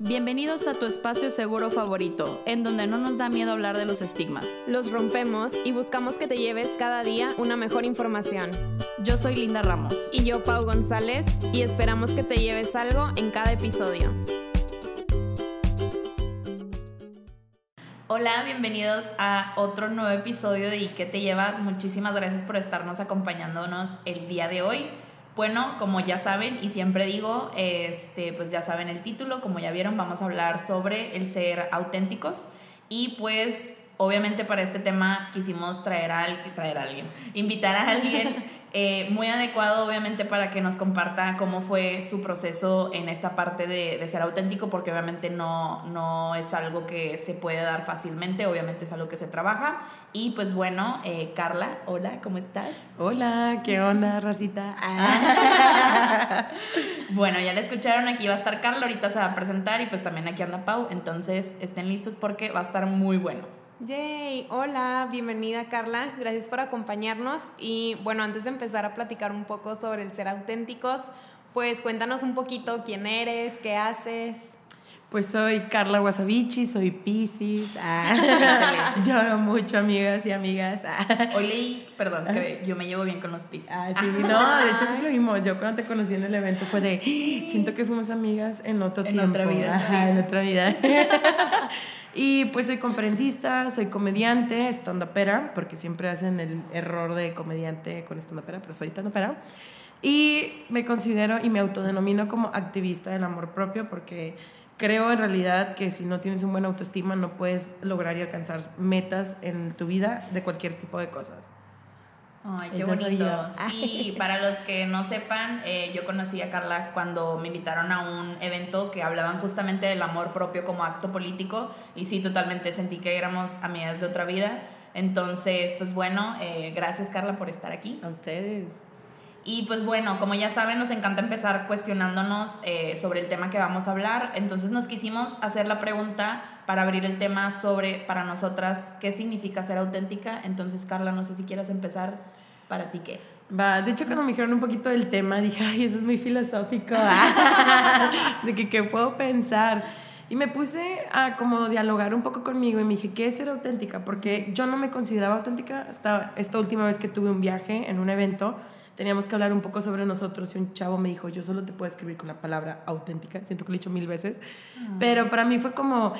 Bienvenidos a tu espacio seguro favorito, en donde no nos da miedo hablar de los estigmas. Los rompemos y buscamos que te lleves cada día una mejor información. Yo soy Linda Ramos. Y yo, Pau González, y esperamos que te lleves algo en cada episodio. Hola, bienvenidos a otro nuevo episodio de ¿Y qué te llevas? Muchísimas gracias por estarnos acompañándonos el día de hoy. Bueno, como ya saben y siempre digo, este, pues ya saben el título, como ya vieron, vamos a hablar sobre el ser auténticos. Y pues obviamente para este tema quisimos traer a, traer a alguien, invitar a alguien Eh, muy adecuado obviamente para que nos comparta cómo fue su proceso en esta parte de, ser auténtico, porque obviamente no, no es algo que se puede dar fácilmente, obviamente es algo que se trabaja. Y pues bueno, eh, Carla, hola, ¿cómo estás? Hola, ¿qué onda, Rosita? bueno, ya la escucharon, aquí va a estar Carla, ahorita se va a presentar y pues también aquí anda Pau, entonces estén listos porque va a estar muy bueno. Yay, hola, bienvenida Carla, gracias por acompañarnos y bueno, antes de empezar a platicar un poco sobre el ser auténticos, pues cuéntanos un poquito quién eres, qué haces. Pues soy Carla Wasabichi, soy Pisces. Ah, lloro mucho, amigas y amigas. Ah. Leí, perdón, que yo me llevo bien con los Pisces. Ah, sí, no, de hecho sí lo vimos. Yo cuando te conocí en el evento fue de, siento que fuimos amigas en otro en tiempo. Otra vida, Ajá, En otra vida. Y pues soy conferencista, soy comediante, stand-upera, porque siempre hacen el error de comediante con stand-upera, pero soy stand-upera. Y me considero y me autodenomino como activista del amor propio, porque creo en realidad que si no tienes un buen autoestima no puedes lograr y alcanzar metas en tu vida de cualquier tipo de cosas. Ay, qué bonito. Sí, para los que no sepan, eh, yo conocí a Carla cuando me invitaron a un evento que hablaban justamente del amor propio como acto político y sí, totalmente sentí que éramos amigas de otra vida. Entonces, pues bueno, eh, gracias Carla por estar aquí. A ustedes. Y pues bueno, como ya saben, nos encanta empezar cuestionándonos eh, sobre el tema que vamos a hablar. Entonces nos quisimos hacer la pregunta para abrir el tema sobre, para nosotras, qué significa ser auténtica. Entonces, Carla, no sé si quieras empezar. ¿Para ti qué es? Va, de hecho cuando me dijeron un poquito del tema, dije, ay, eso es muy filosófico, de que qué puedo pensar. Y me puse a como dialogar un poco conmigo y me dije, ¿qué es ser auténtica? Porque yo no me consideraba auténtica hasta esta última vez que tuve un viaje en un evento teníamos que hablar un poco sobre nosotros y un chavo me dijo, yo solo te puedo escribir con la palabra auténtica, siento que lo he dicho mil veces, ah. pero para mí fue como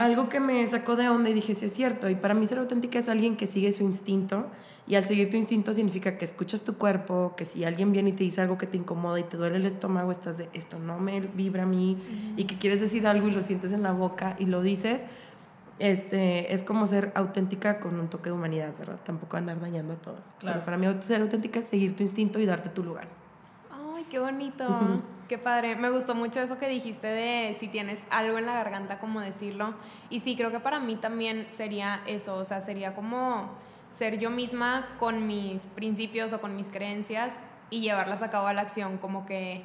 algo que me sacó de onda y dije, sí es cierto, y para mí ser auténtica es alguien que sigue su instinto y al seguir tu instinto significa que escuchas tu cuerpo, que si alguien viene y te dice algo que te incomoda y te duele el estómago, estás de esto no me vibra a mí y que quieres decir algo y lo sientes en la boca y lo dices este, es como ser auténtica con un toque de humanidad, ¿verdad? Tampoco andar dañando a todos. Claro. Pero para mí ser auténtica es seguir tu instinto y darte tu lugar. Ay, qué bonito, qué padre. Me gustó mucho eso que dijiste de si tienes algo en la garganta, como decirlo. Y sí, creo que para mí también sería eso, o sea, sería como ser yo misma con mis principios o con mis creencias y llevarlas a cabo a la acción, como que,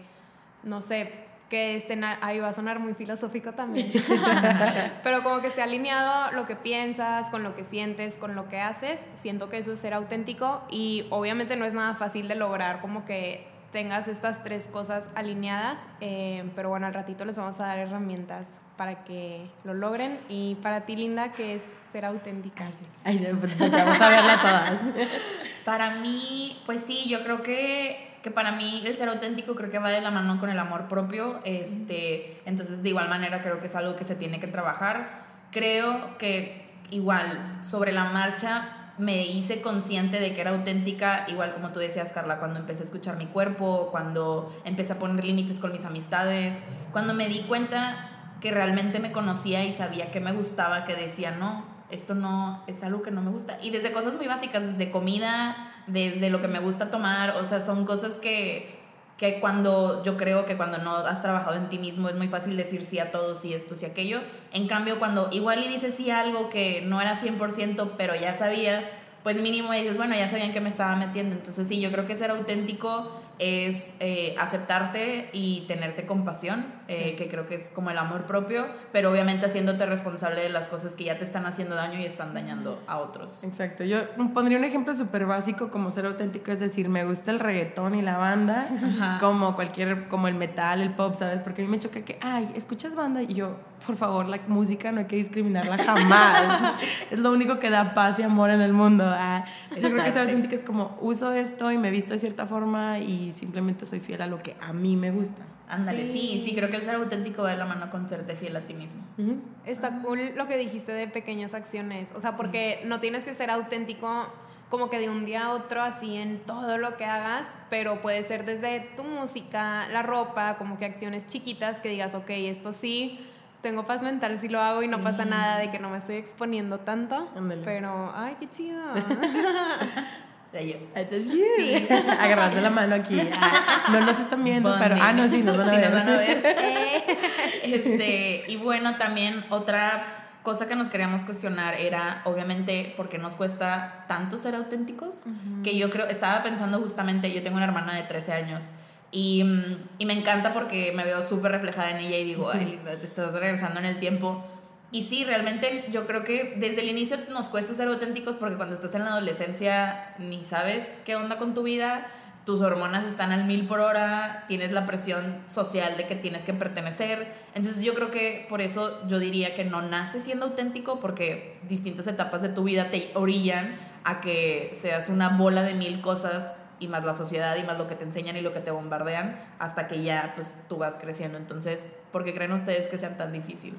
no sé, que estén, ahí va a sonar muy filosófico también, pero como que esté alineado lo que piensas, con lo que sientes, con lo que haces, siento que eso es ser auténtico y obviamente no es nada fácil de lograr como que tengas estas tres cosas alineadas, eh, pero bueno, al ratito les vamos a dar herramientas para que lo logren y para ti, Linda, que es ser auténtica. Ay, vamos a verla todas. para mí, pues sí, yo creo que que para mí el ser auténtico creo que va de la mano con el amor propio, este, entonces de igual manera creo que es algo que se tiene que trabajar. Creo que igual sobre la marcha me hice consciente de que era auténtica, igual como tú decías, Carla, cuando empecé a escuchar mi cuerpo, cuando empecé a poner límites con mis amistades, cuando me di cuenta que realmente me conocía y sabía que me gustaba, que decía, no, esto no es algo que no me gusta. Y desde cosas muy básicas, desde comida, desde lo que me gusta tomar, o sea, son cosas que, que cuando yo creo que cuando no has trabajado en ti mismo es muy fácil decir sí a todo, sí esto, sí aquello. En cambio, cuando igual y dices sí a algo que no era 100%, pero ya sabías, pues mínimo dices, bueno, ya sabían que me estaba metiendo. Entonces sí, yo creo que ser auténtico es eh, aceptarte y tenerte compasión, eh, que creo que es como el amor propio, pero obviamente haciéndote responsable de las cosas que ya te están haciendo daño y están dañando a otros. Exacto, yo pondría un ejemplo súper básico como ser auténtico, es decir, me gusta el reggaetón y la banda, como cualquier, como el metal, el pop, ¿sabes? Porque a mí me choca que, ay, escuchas banda y yo, por favor, la música no hay que discriminarla jamás. es lo único que da paz y amor en el mundo. Ah, yo creo que ser auténtica es como, uso esto y me visto de cierta forma y simplemente soy fiel a lo que a mí me gusta. Ándale, sí. sí, creo que el ser auténtico va de la mano con serte fiel a ti mismo. Está cool lo que dijiste de pequeñas acciones, o sea, porque no tienes que ser auténtico como que de un día a otro así en todo lo que hagas, pero puede ser desde tu música, la ropa, como que acciones chiquitas que digas, ok, esto sí, tengo paz mental si lo hago y no pasa nada de que no me estoy exponiendo tanto, pero, ay, qué chido. Yo, sí. agarrando la mano aquí. Ah, no nos están viendo, pero. Ah, no, sí, nos van a ver. Nos van a ver. este, y bueno, también otra cosa que nos queríamos cuestionar era, obviamente, por qué nos cuesta tanto ser auténticos. Que yo creo, estaba pensando justamente, yo tengo una hermana de 13 años. Y, y me encanta porque me veo súper reflejada en ella y digo, ay, linda, te estás regresando en el tiempo. Y sí, realmente yo creo que desde el inicio nos cuesta ser auténticos porque cuando estás en la adolescencia ni sabes qué onda con tu vida, tus hormonas están al mil por hora, tienes la presión social de que tienes que pertenecer. Entonces yo creo que por eso yo diría que no naces siendo auténtico porque distintas etapas de tu vida te orillan a que seas una bola de mil cosas y más la sociedad y más lo que te enseñan y lo que te bombardean hasta que ya pues tú vas creciendo. Entonces, ¿por qué creen ustedes que sea tan difícil?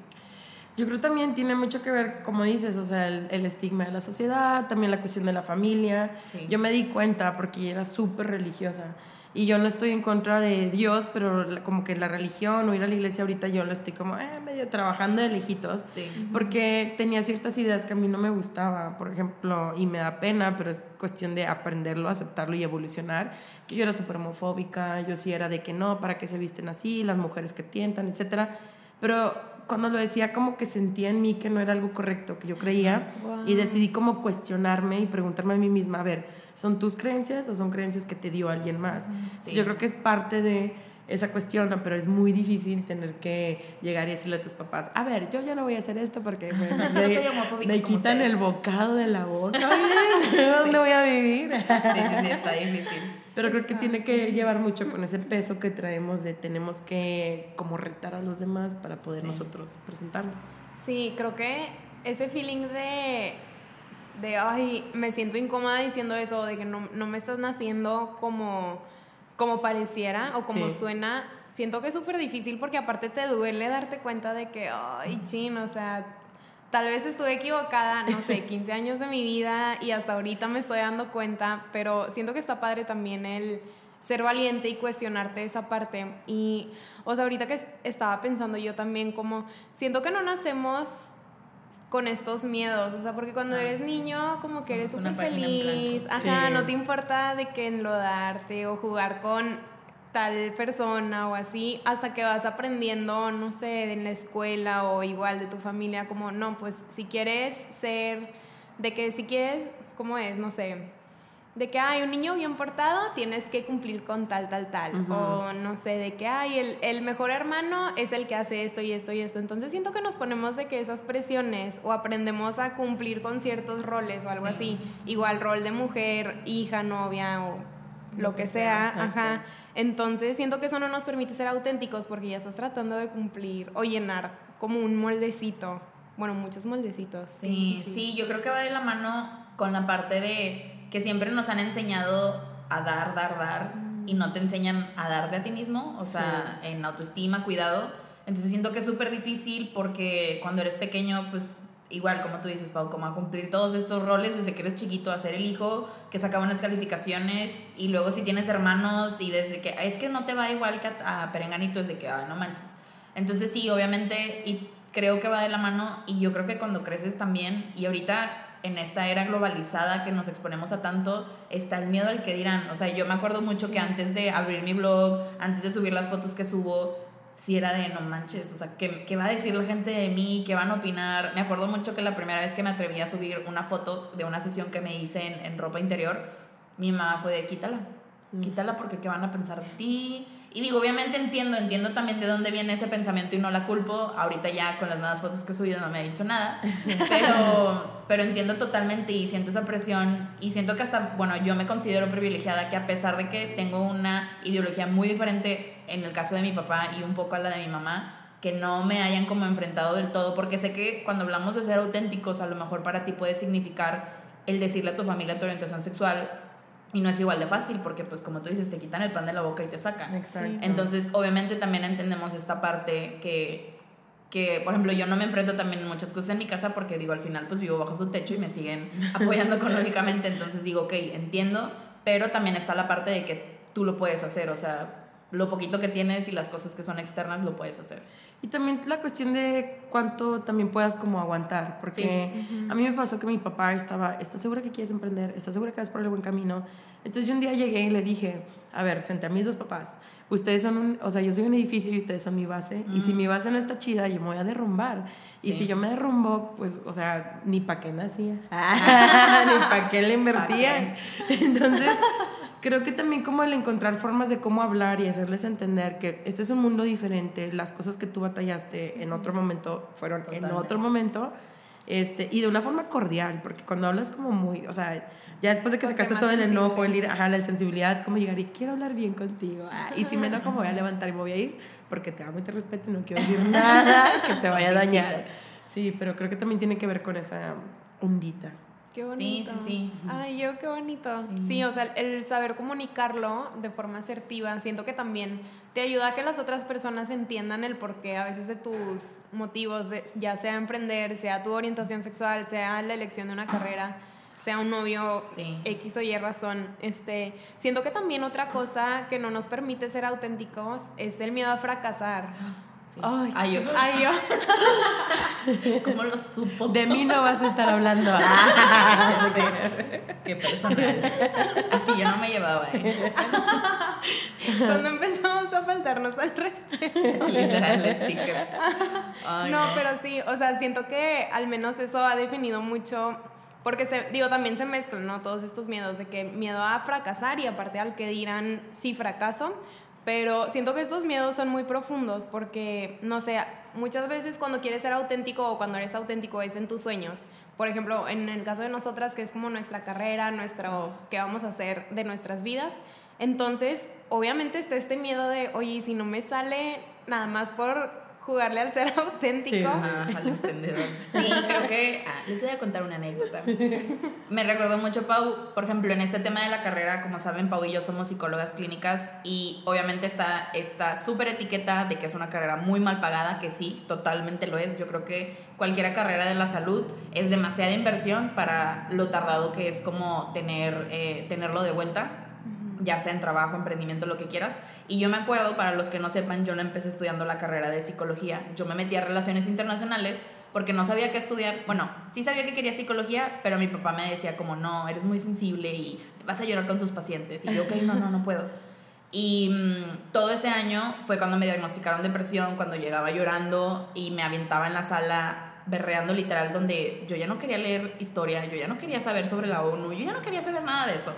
Yo creo también tiene mucho que ver, como dices, o sea, el, estigma de la sociedad, también la cuestión de la familia. Yo me di cuenta porque era súper religiosa. Y yo no estoy en contra de Dios, pero como que la religión o ir a la iglesia ahorita yo lo estoy como eh, medio trabajando de lejitos. Porque tenía ciertas ideas que a mí no me gustaba, por ejemplo, y me da pena, pero es cuestión de aprenderlo, aceptarlo y evolucionar. Que yo era súper homofóbica, yo sí era de que no, para qué se visten así, las mujeres que tientan, etcétera. Pero cuando lo decía como que sentía en mí que no era algo correcto, que yo creía, y decidí como cuestionarme y preguntarme a mí misma, a ver, ¿son tus creencias o son creencias que te dio alguien más? Yo creo que es parte de esa cuestión, pero es muy difícil tener que llegar y decirle a tus papás, a ver, yo ya no voy a hacer esto porque me, quitan el bocado de la boca, ¿dónde voy a vivir? sí, sí, está difícil. Pero creo que tiene que llevar mucho con ese peso que traemos de tenemos que como retar a los demás para poder nosotros presentarnos. Sí, creo que ese feeling de, de, ay, me siento incómoda diciendo eso, de que no, no me estás naciendo como, como pareciera o como suena, siento que es súper difícil porque aparte te duele darte cuenta de que, ay, chin, o sea, Tal vez estuve equivocada, no sé, 15 años de mi vida y hasta ahorita me estoy dando cuenta, pero siento que está padre también el ser valiente y cuestionarte esa parte. Y, o sea, ahorita que estaba pensando yo también como, siento que no nacemos con estos miedos, o sea, porque cuando ah, eres niño como que eres súper feliz, ajá, no te importa de que enlodarte o jugar con tal persona o así, hasta que vas aprendiendo, no sé, en la escuela o igual de tu familia, como, no, pues si quieres ser, de que si quieres, ¿cómo es? No sé, de que hay un niño bien portado, tienes que cumplir con tal, tal, tal. O no sé, de que hay el, el, mejor hermano es el que hace esto y esto y esto. Entonces siento que nos ponemos de que esas presiones o aprendemos a cumplir con ciertos roles o algo así. Igual rol de mujer, hija, novia o lo, que, sea, ajá. Entonces siento que eso no nos permite ser auténticos porque ya estás tratando de cumplir o llenar como un moldecito. Bueno, muchos moldecitos. Sí, sí, yo creo que va de la mano con la parte de que siempre nos han enseñado a dar, dar, dar y no te enseñan a darte a ti mismo, o sea, en autoestima, cuidado. Entonces siento que es súper difícil porque cuando eres pequeño, pues igual como tú dices, Pau, como a cumplir todos estos roles desde que eres chiquito, a ser el hijo que sacaba unas calificaciones y luego si tienes hermanos y desde que es que no te va igual que a, Perenganito, desde que, ay, no manches. Entonces sí, obviamente, y creo que va de la mano y yo creo que cuando creces también y ahorita en esta era globalizada que nos exponemos a tanto, está el miedo al que dirán. O sea, yo me acuerdo mucho que antes de abrir mi blog, antes de subir las fotos que subo, si era de no manches, o sea, ¿qué, ¿qué, va a decir la gente de mí? ¿Qué van a opinar? Me acuerdo mucho que la primera vez que me atreví a subir una foto de una sesión que me hice en, en ropa interior, mi mamá fue de quítala. quítala porque qué van a pensar de ti. Y digo, obviamente entiendo, entiendo también de dónde viene ese pensamiento y no la culpo. Ahorita ya con las nuevas fotos que he subido no me ha dicho nada. Pero, pero entiendo totalmente y siento esa presión y siento que hasta, bueno, yo me considero privilegiada que a pesar de que tengo una ideología muy diferente en el caso de mi papá y un poco a la de mi mamá, que no me hayan como enfrentado del todo, porque sé que cuando hablamos de ser auténticos, a lo mejor para ti puede significar el decirle a tu familia tu orientación sexual y no es igual de fácil porque pues como tú dices te quitan el pan de la boca y te sacan. Exacto. Entonces obviamente también entendemos esta parte que, que por ejemplo yo no me enfrento también en muchas cosas en mi casa porque digo al final pues vivo bajo su techo y me siguen apoyando económicamente entonces digo ok entiendo pero también está la parte de que tú lo puedes hacer o sea lo poquito que tienes y las cosas que son externas lo puedes hacer. Y también la cuestión de cuánto también puedas como aguantar, porque a mí me pasó que mi papá estaba, ¿estás segura que quieres emprender? ¿Estás segura que vas por el buen camino? Entonces yo un día llegué y le dije, a ver, senté a mis dos papás, ustedes son un, o sea, yo soy un edificio y ustedes son mi base, y si mi base no está chida, yo me voy a derrumbar. Y si yo me derrumbo, pues, o sea, ni para qué nacía, ni para qué le invertía. Entonces creo que también como el encontrar formas de cómo hablar y hacerles entender que este es un mundo diferente, las cosas que tú batallaste en otro momento fueron en otro momento, este, y de una forma cordial, porque cuando hablas como muy, o sea, ya después de que sacaste todo el enojo, el ir, ajá, la sensibilidad, como llegar y quiero hablar bien contigo, ah, y si me enojo me voy a levantar y me voy a ir, porque te amo y te respeto y no quiero decir nada que te vaya a dañar. Sí, pero creo que también tiene que ver con esa ondita. Qué bonito. Sí, sí, sí. Ay, yo qué bonito. Sí. o sea, el saber comunicarlo de forma asertiva, siento que también te ayuda a que las otras personas entiendan el porqué a veces de tus motivos, ya sea emprender, sea tu orientación sexual, sea la elección de una carrera, sea un novio X o Y razón. Este, siento que también otra cosa que no nos permite ser auténticos es el miedo a fracasar. Ay, Ay, yo. Ay, yo. ¿Cómo lo supo? De mí no vas a estar hablando. Qué personal. Así yo no me llevaba. ¿eh? Cuando empezamos a faltarnos al respeto. Literal, el sticker. Ay, no, pero sí, o sea, siento que al menos eso ha definido mucho porque se, digo, también se mezclan, ¿no? Todos estos miedos de que miedo a fracasar y aparte al que dirán si fracaso, pero siento que estos miedos son muy profundos porque, no sé, muchas veces cuando quieres ser auténtico o cuando eres auténtico es en tus sueños. Por ejemplo, en el caso de nosotras, que es como nuestra carrera, nuestro, qué vamos a hacer de nuestras vidas. Entonces, obviamente está este miedo de, oye, si no me sale nada más por jugarle al ser auténtico. al emprendedor. Sí, creo que ah, les voy a contar una anécdota. Me recordó mucho Pau, por ejemplo, en este tema de la carrera, como saben, Pau y yo somos psicólogas clínicas y obviamente está esta súper etiqueta de que es una carrera muy mal pagada, que sí, totalmente lo es. Yo creo que cualquier carrera de la salud es demasiada inversión para lo tardado que es como tener, eh, tenerlo de vuelta ya sea en trabajo, emprendimiento, lo que quieras. Y yo me acuerdo, para los que no sepan, yo no empecé estudiando la carrera de psicología. Yo me metí a relaciones internacionales porque no sabía qué estudiar. Bueno, sí sabía que quería psicología, pero mi papá me decía como, no, eres muy sensible y vas a llorar con tus pacientes. Y yo, ok, no, no, no puedo. Y mm, todo ese año fue cuando me diagnosticaron depresión, cuando llegaba llorando y me aventaba en la sala berreando literal, donde yo ya no quería leer historia, yo ya no quería saber sobre la ONU, yo ya no quería saber nada de eso.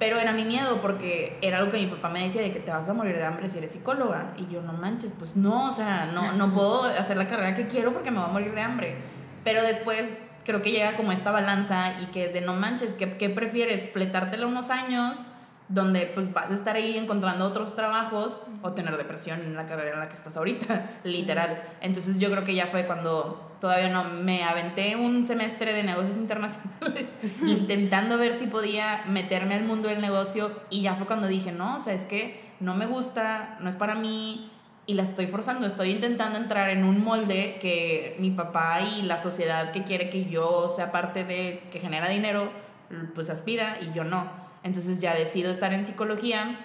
Pero era mi miedo porque era algo que mi papá me decía de que te vas a morir de hambre si eres psicóloga. Y yo, no manches, pues no, o sea, no, no puedo hacer la carrera que quiero porque me voy a morir de hambre. Pero después creo que llega como esta balanza y que es de no manches, ¿qué, qué prefieres? ¿Fletártela unos años donde pues vas a estar ahí encontrando otros trabajos o tener depresión en la carrera en la que estás ahorita, literal. Entonces yo creo que ya fue cuando todavía no, me aventé un semestre de negocios internacionales intentando ver si podía meterme al mundo del negocio y ya fue cuando dije, no, o sea, es que no me gusta, no es para mí y la estoy forzando, estoy intentando entrar en un molde que mi papá y la sociedad que quiere que yo sea parte de, que genera dinero, pues aspira y yo no. Entonces ya decido estar en psicología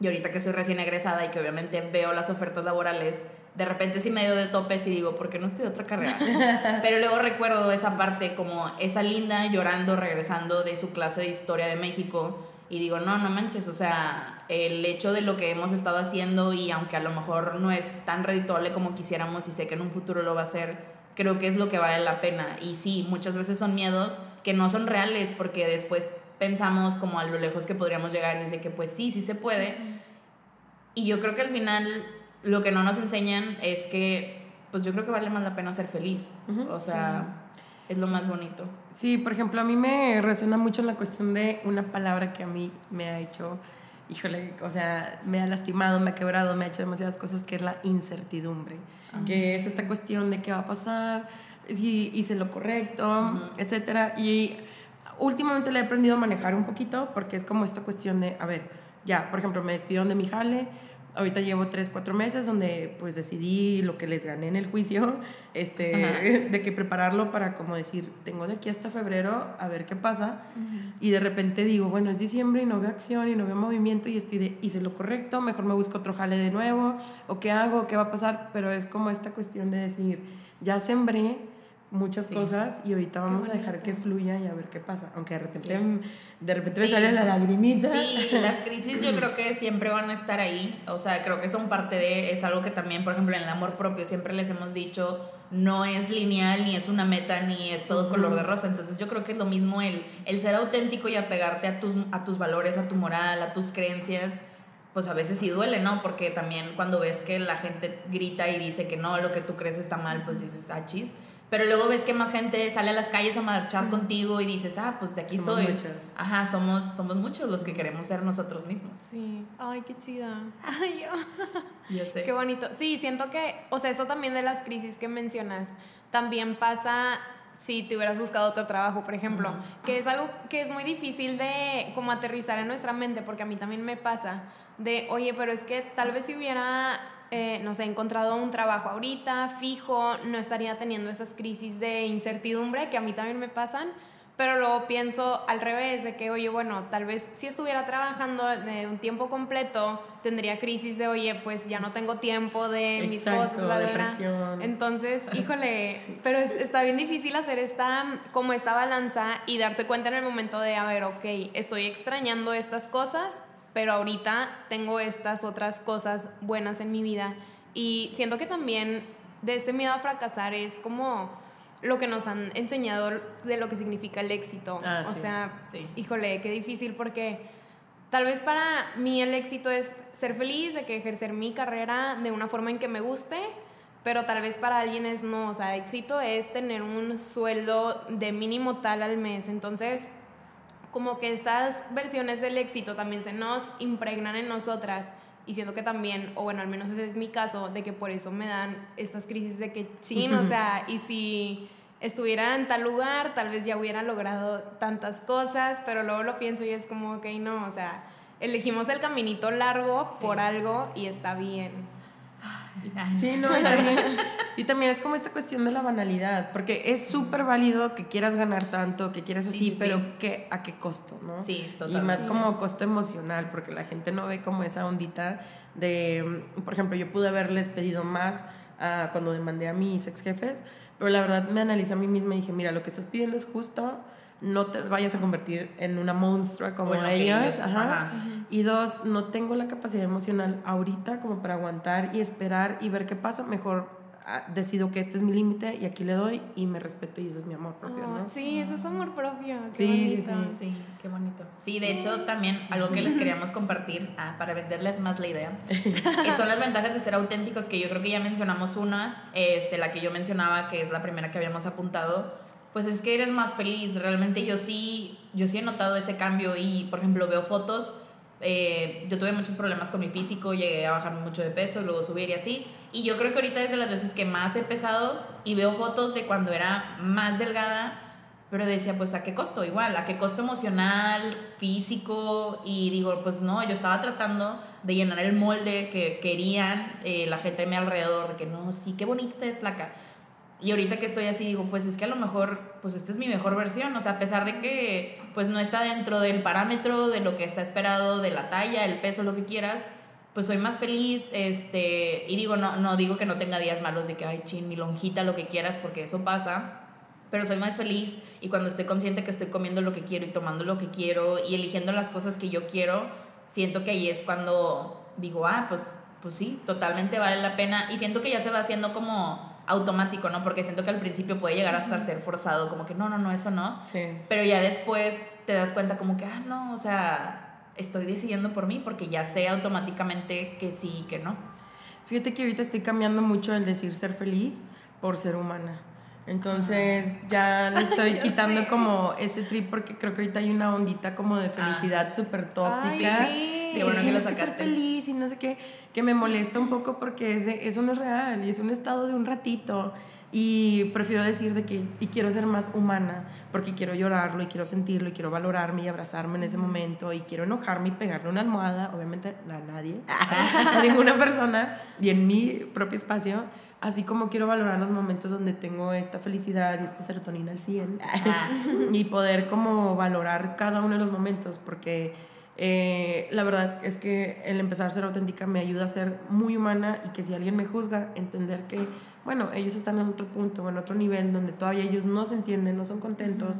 y ahorita que soy recién egresada y que obviamente veo las ofertas laborales, de repente sí medio de topes y digo, ¿por qué no estoy de otra carrera? Pero luego recuerdo esa parte como esa linda llorando, regresando de su clase de historia de México y digo, no, no manches, o sea, el hecho de lo que hemos estado haciendo y aunque a lo mejor no es tan redituable como quisiéramos y sé que en un futuro lo va a ser, creo que es lo que vale la pena. Y sí, muchas veces son miedos que no son reales porque después pensamos como a lo lejos que podríamos llegar y es de que pues sí, sí se puede. Y yo creo que al final lo que no nos enseñan es que pues yo creo que vale más la pena ser feliz. o sea, es lo más bonito. Sí, por ejemplo, a mí me resuena mucho la cuestión de una palabra que a mí me ha hecho, híjole, o sea, me ha lastimado, me ha quebrado, me ha hecho demasiadas cosas, que es la incertidumbre. Que es esta cuestión de qué va a pasar, si hice lo correcto, etcétera. Y últimamente le he aprendido a manejar un poquito porque es como esta cuestión de, a ver, ya, por ejemplo, me despidieron de mi jale, ahorita llevo tres, cuatro meses donde pues decidí lo que les gané en el juicio, este, de que prepararlo para como decir, tengo de aquí hasta febrero a ver qué pasa, y de repente digo, bueno, es diciembre y no veo acción y no veo movimiento y estoy de, hice lo correcto, mejor me busco otro jale de nuevo, o qué hago, qué va a pasar, pero es como esta cuestión de decir, ya sembré, muchas cosas y ahorita vamos a dejar que fluya y a ver qué pasa. Aunque de repente, de repente me sale la lagrimita. Sí, las crisis yo creo que siempre van a estar ahí. O sea, creo que son parte de, es algo que también, por ejemplo, en el amor propio siempre les hemos dicho, no es lineal, ni es una meta, ni es todo color de rosa. Entonces yo creo que es lo mismo el, el ser auténtico y apegarte a tus, a tus valores, a tu moral, a tus creencias pues a veces sí duele, ¿no? Porque también cuando ves que la gente grita y dice que no, lo que tú crees está mal, pues dices, achis. Ah, pero luego ves que más gente sale a las calles a marchar contigo y dices, ah, pues de aquí somos soy. Muchos. Ajá, somos, somos muchos los que queremos ser nosotros mismos. Sí. Ay, qué chida. Ay, yo. Ya sé. Qué bonito. Sí, siento que, o sea, eso también de las crisis que mencionas, también pasa si te hubieras buscado otro trabajo, por ejemplo, que es algo que es muy difícil de como aterrizar en nuestra mente, porque a mí también me pasa de, oye, pero es que tal vez si hubiera eh, no sé, encontrado un trabajo ahorita, fijo, no estaría teniendo esas crisis de incertidumbre que a mí también me pasan, pero luego pienso al revés, de que, oye, bueno, tal vez si estuviera trabajando de un tiempo completo, tendría crisis de, oye, pues ya no tengo tiempo de mis cosas, la depresión. Entonces, híjole, pero está bien difícil hacer esta, como esta balanza y darte cuenta en el momento de, a ver, ok, estoy extrañando estas cosas, pero ahorita tengo estas otras cosas buenas en mi vida y siento que también de este miedo a fracasar es como lo que nos han enseñado de lo que significa el éxito. Ah, o sea, sí. híjole, qué difícil porque tal vez para mí el éxito es ser feliz, de que ejercer mi carrera de una forma en que me guste, pero tal vez para alguien es no, o sea, éxito es tener un sueldo de mínimo tal al mes. Entonces, como que estas versiones del éxito también se nos impregnan en nosotras y siento que también, o bueno, al menos ese es mi caso, de que por eso me dan estas crisis de que chin, o sea, y si estuviera en tal lugar, tal vez ya hubiera logrado tantas cosas, pero luego lo pienso y es como, ok, no, o sea, elegimos el caminito largo por algo y está bien. Sí, no, y también, y también es como esta cuestión de la banalidad, porque es súper válido que quieras ganar tanto, que quieras así, pero ¿qué, ¿a qué costo, no? Sí, totalmente. Y más como costo emocional, porque la gente no ve como esa ondita de, por ejemplo, yo pude haberles pedido más uh, cuando demandé a mis ex jefes, pero la verdad me analicé a mí misma y dije, mira, lo que estás pidiendo es justo, no te vayas a convertir en una monstrua como ellas. Ajá. Y dos, no tengo la capacidad emocional ahorita como para aguantar y esperar y ver qué pasa. Mejor ah, decido que este es mi límite y aquí le doy y me respeto y ese es mi amor propio, ¿no? Oh, sí, ese es amor propio. Qué sí, bonito. sí, sí, qué bonito. Sí, de hecho, también algo que les queríamos compartir ah, para venderles más la idea y son las ventajas de ser auténticos, que yo creo que ya mencionamos unas. Este, la que yo mencionaba, que es la primera que habíamos apuntado pues es que eres más feliz. Realmente yo sí, yo sí he notado ese cambio y, por ejemplo, veo fotos. Eh, yo tuve muchos problemas con mi físico, llegué a bajar mucho de peso, luego subir y así. Y yo creo que ahorita es de las veces que más he pesado y veo fotos de cuando era más delgada, pero decía, pues a qué costo, igual, a qué costo emocional, físico. Y digo, pues no, yo estaba tratando de llenar el molde que querían eh, la gente de mi alrededor, de que no, sí, qué bonita te desplaca y ahorita que estoy así digo, pues es que a lo mejor, pues esta es mi mejor versión, o sea, a pesar de que pues no está dentro del parámetro de lo que está esperado, de la talla, el peso, lo que quieras, pues soy más feliz, este, y digo, no, no digo que no tenga días malos de que, ay, chin, mi lonjita, lo que quieras, porque eso pasa, pero soy más feliz y cuando estoy consciente que estoy comiendo lo que quiero y tomando lo que quiero y eligiendo las cosas que yo quiero, siento que ahí es cuando digo, ah, pues, pues sí, totalmente vale la pena y siento que ya se va haciendo como automático, ¿no? Porque siento que al principio puede llegar hasta ser forzado, como que no, no, no, eso no. Sí. Pero ya después te das cuenta como que, ah, no, o sea, estoy decidiendo por mí porque ya sé automáticamente que sí y que no. Fíjate que ahorita estoy cambiando mucho el decir ser feliz por ser humana. Entonces ya le estoy quitando como ese trip porque creo que ahorita hay una ondita como de felicidad súper tóxica. Ay, sí. Qué bueno que lo tienes ser sacaste. feliz y no sé qué, que me molesta un poco porque es de- eso no es real y es un estado de un ratito. Y prefiero decir de que, y quiero ser más humana, porque quiero llorarlo y quiero sentirlo y quiero valorarme y abrazarme en ese momento y quiero enojarme y pegarle una almohada, obviamente a nadie, a ninguna persona y en mi propio espacio, así como quiero valorar los momentos donde tengo esta felicidad y esta serotonina al 100 Ah, y poder como valorar cada uno de los momentos, porque eh, la verdad es que el empezar a ser auténtica me ayuda a ser muy humana y que si alguien me juzga, entender que, bueno, ellos están en otro punto o en otro nivel donde todavía ellos no se entienden, no son contentos.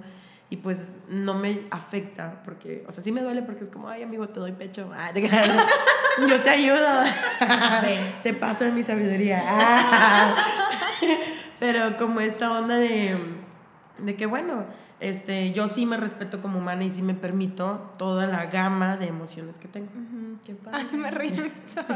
Y pues no me afecta, porque, o sea, sí me duele porque es como, ay, amigo, te doy pecho. Ah, te. Yo te ayudo. Te paso de mi sabiduría. Pero como esta onda de, de que, bueno, este, yo sí me respeto como humana y sí me permito toda la gama de emociones que tengo. qué padre. Ay, me reí mucho.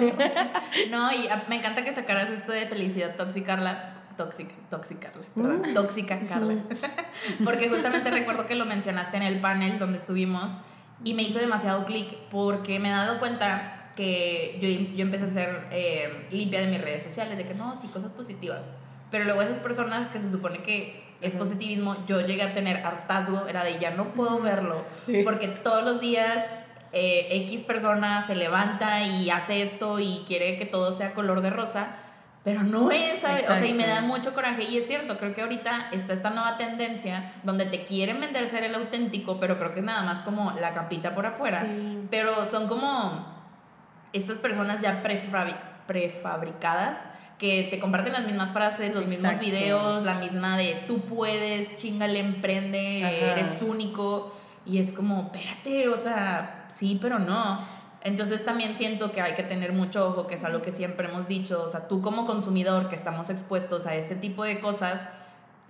No, y ah, me encanta que sacaras esto de felicidad tóxica, Carla. Tóxica, tóxica, Carla. Perdón, tóxica, Carla. porque justamente recuerdo que lo mencionaste en el panel donde estuvimos y me hizo demasiado clic porque me he dado cuenta que yo, yo empecé a hacer eh, limpia de mis redes sociales, de que no, sí, cosas positivas. Pero luego esas personas que se supone que es positivismo, yo llegué a tener hartazgo, era de ya no puedo verlo, Sí. porque todos los días eh, X persona se levanta y hace esto y quiere que todo sea color de rosa, pero no es, ¿sabes? O sea, y me da mucho coraje. Y es cierto, creo que ahorita está esta nueva tendencia donde te quieren vender ser el auténtico, pero creo que es nada más como la capita por afuera. Sí. Pero son como estas personas ya prefabri- prefabricadas que te comparten las mismas frases, los mismos videos, la misma de tú puedes, chingale, emprende, Ajá. eres único. Y es como, espérate, o sea, sí, pero no. Entonces también siento que hay que tener mucho ojo, que es algo que siempre hemos dicho. O sea, tú como consumidor que estamos expuestos a este tipo de cosas,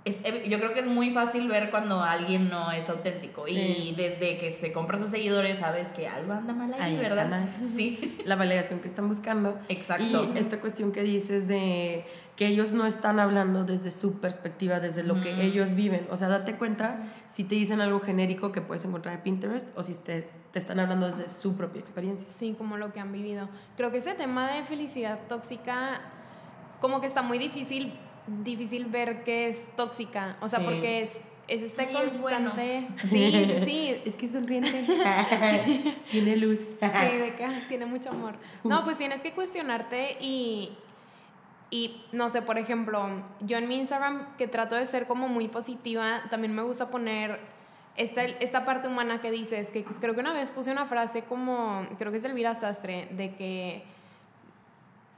es, yo creo que es muy fácil ver cuando alguien no es auténtico. Sí. Y desde que se compra sus seguidores, sabes que algo anda mal ahí, Ahí está ¿verdad? mal. Sí, La validación que están buscando. exacto. Y esta cuestión que dices de que ellos no están hablando desde su perspectiva, desde lo que ellos viven. O sea, date cuenta si te dicen algo genérico que puedes encontrar en Pinterest o si te, te están hablando desde su propia experiencia. Sí, como lo que han vivido. Creo que este tema de felicidad tóxica, como que está muy difícil, difícil ver que es tóxica. O sea, Sí. porque es, es este Ay, es bueno. constante. Sí, sí, sí. Es que es sonriente. Tiene luz. Sí, de que ah, tiene mucho amor. No, pues tienes que cuestionarte y, y, no sé, por ejemplo, yo en mi Instagram, que trato de ser como muy positiva, también me gusta poner esta, esta parte humana que dices, que creo que una vez puse una frase como, creo que es de Elvira Sastre, de que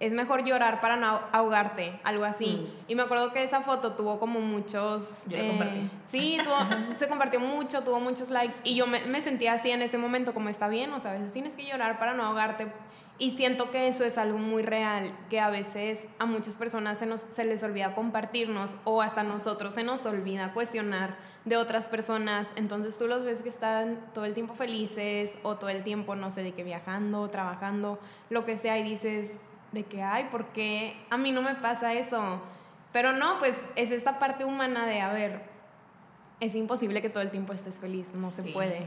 es mejor llorar para no ahogarte, algo así. Mm. Y me acuerdo que esa foto tuvo como muchos... Yo la compartí. Sí, tuvo- se compartió mucho, tuvo muchos likes y yo me, me sentía así en ese momento, como está bien, o sea, a veces tienes que llorar para no ahogarte. Y siento que eso es algo muy real, que a veces a muchas personas se, nos, se les olvida compartirnos o hasta a nosotros se nos olvida cuestionar de otras personas. Entonces tú los ves que están todo el tiempo felices o todo el tiempo, no sé, de que viajando, trabajando, lo que sea, y dices de que, ay, ¿por qué a mí no me pasa eso? Pero no, pues es esta parte humana de, a ver, es imposible que todo el tiempo estés feliz, no se puede.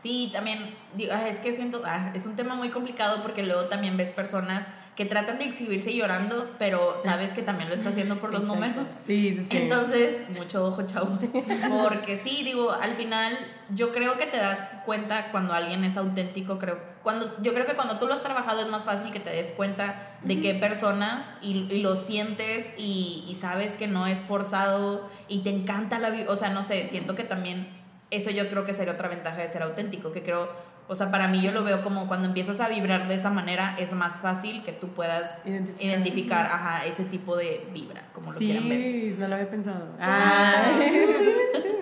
Sí, también, digo, ah, es que siento, ah, es un tema muy complicado porque luego también ves personas que tratan de exhibirse llorando, pero sabes que también lo está haciendo por los Exacto. números. Sí, sí, sí. Entonces, mucho ojo, chavos. Porque sí, digo, al final yo creo que te das cuenta cuando alguien es auténtico, creo. Cuando, yo creo que cuando tú lo has trabajado es más fácil que te des cuenta de qué personas y, y lo sientes y, y sabes que no es forzado y te encanta la vida. O sea, no sé, siento que también eso yo creo que sería otra ventaja de ser auténtico, que creo, o sea, para mí yo lo veo como cuando empiezas a vibrar de esa manera es más fácil que tú puedas Identificar. identificar, ajá, ese tipo de vibra, como lo quieran ver. Sí, no lo había pensado. Ah.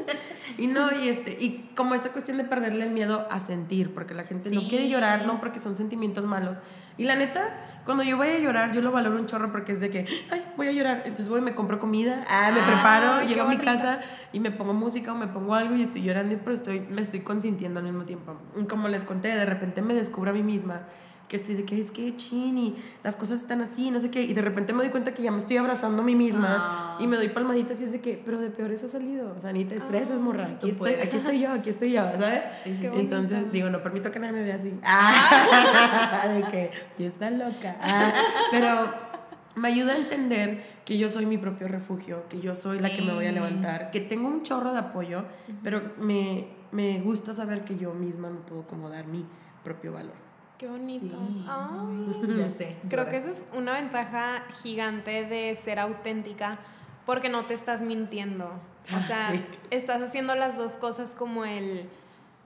Y no, y este, y como esta cuestión de perderle el miedo a sentir, porque la gente no quiere llorar, no porque son sentimientos malos. Y la neta, cuando yo voy a llorar, yo lo valoro un chorro porque es de que, ay, voy a llorar. Entonces voy, me compro comida, ah, me preparo, llego a mi casa y me pongo música o me pongo algo y estoy llorando, pero estoy, me estoy consintiendo al mismo tiempo. Y como les conté, de repente me descubro a mí misma que estoy de que es que chini, las cosas están así, no sé qué, y de repente me doy cuenta que ya me estoy abrazando a mí misma Ah. y me doy palmaditas y es de que, pero de peores ha salido, o sea, ni te estreses, morra, aquí tú estoy, aquí estoy yo, aquí estoy yo, ¿sabes? Sí, sí. Entonces, digo, no permito que nadie me vea así. Ah, de que yo está loca. Ah, pero me ayuda a entender que yo soy mi propio refugio, que yo soy la que me voy a levantar, que tengo un chorro de apoyo, pero me, me gusta saber que yo misma me puedo como dar mi propio valor. Qué bonito. Sí. Ay. Ya sé. Creo que esa es una ventaja gigante de ser auténtica porque no te estás mintiendo. O sea, sí. estás haciendo las dos cosas como el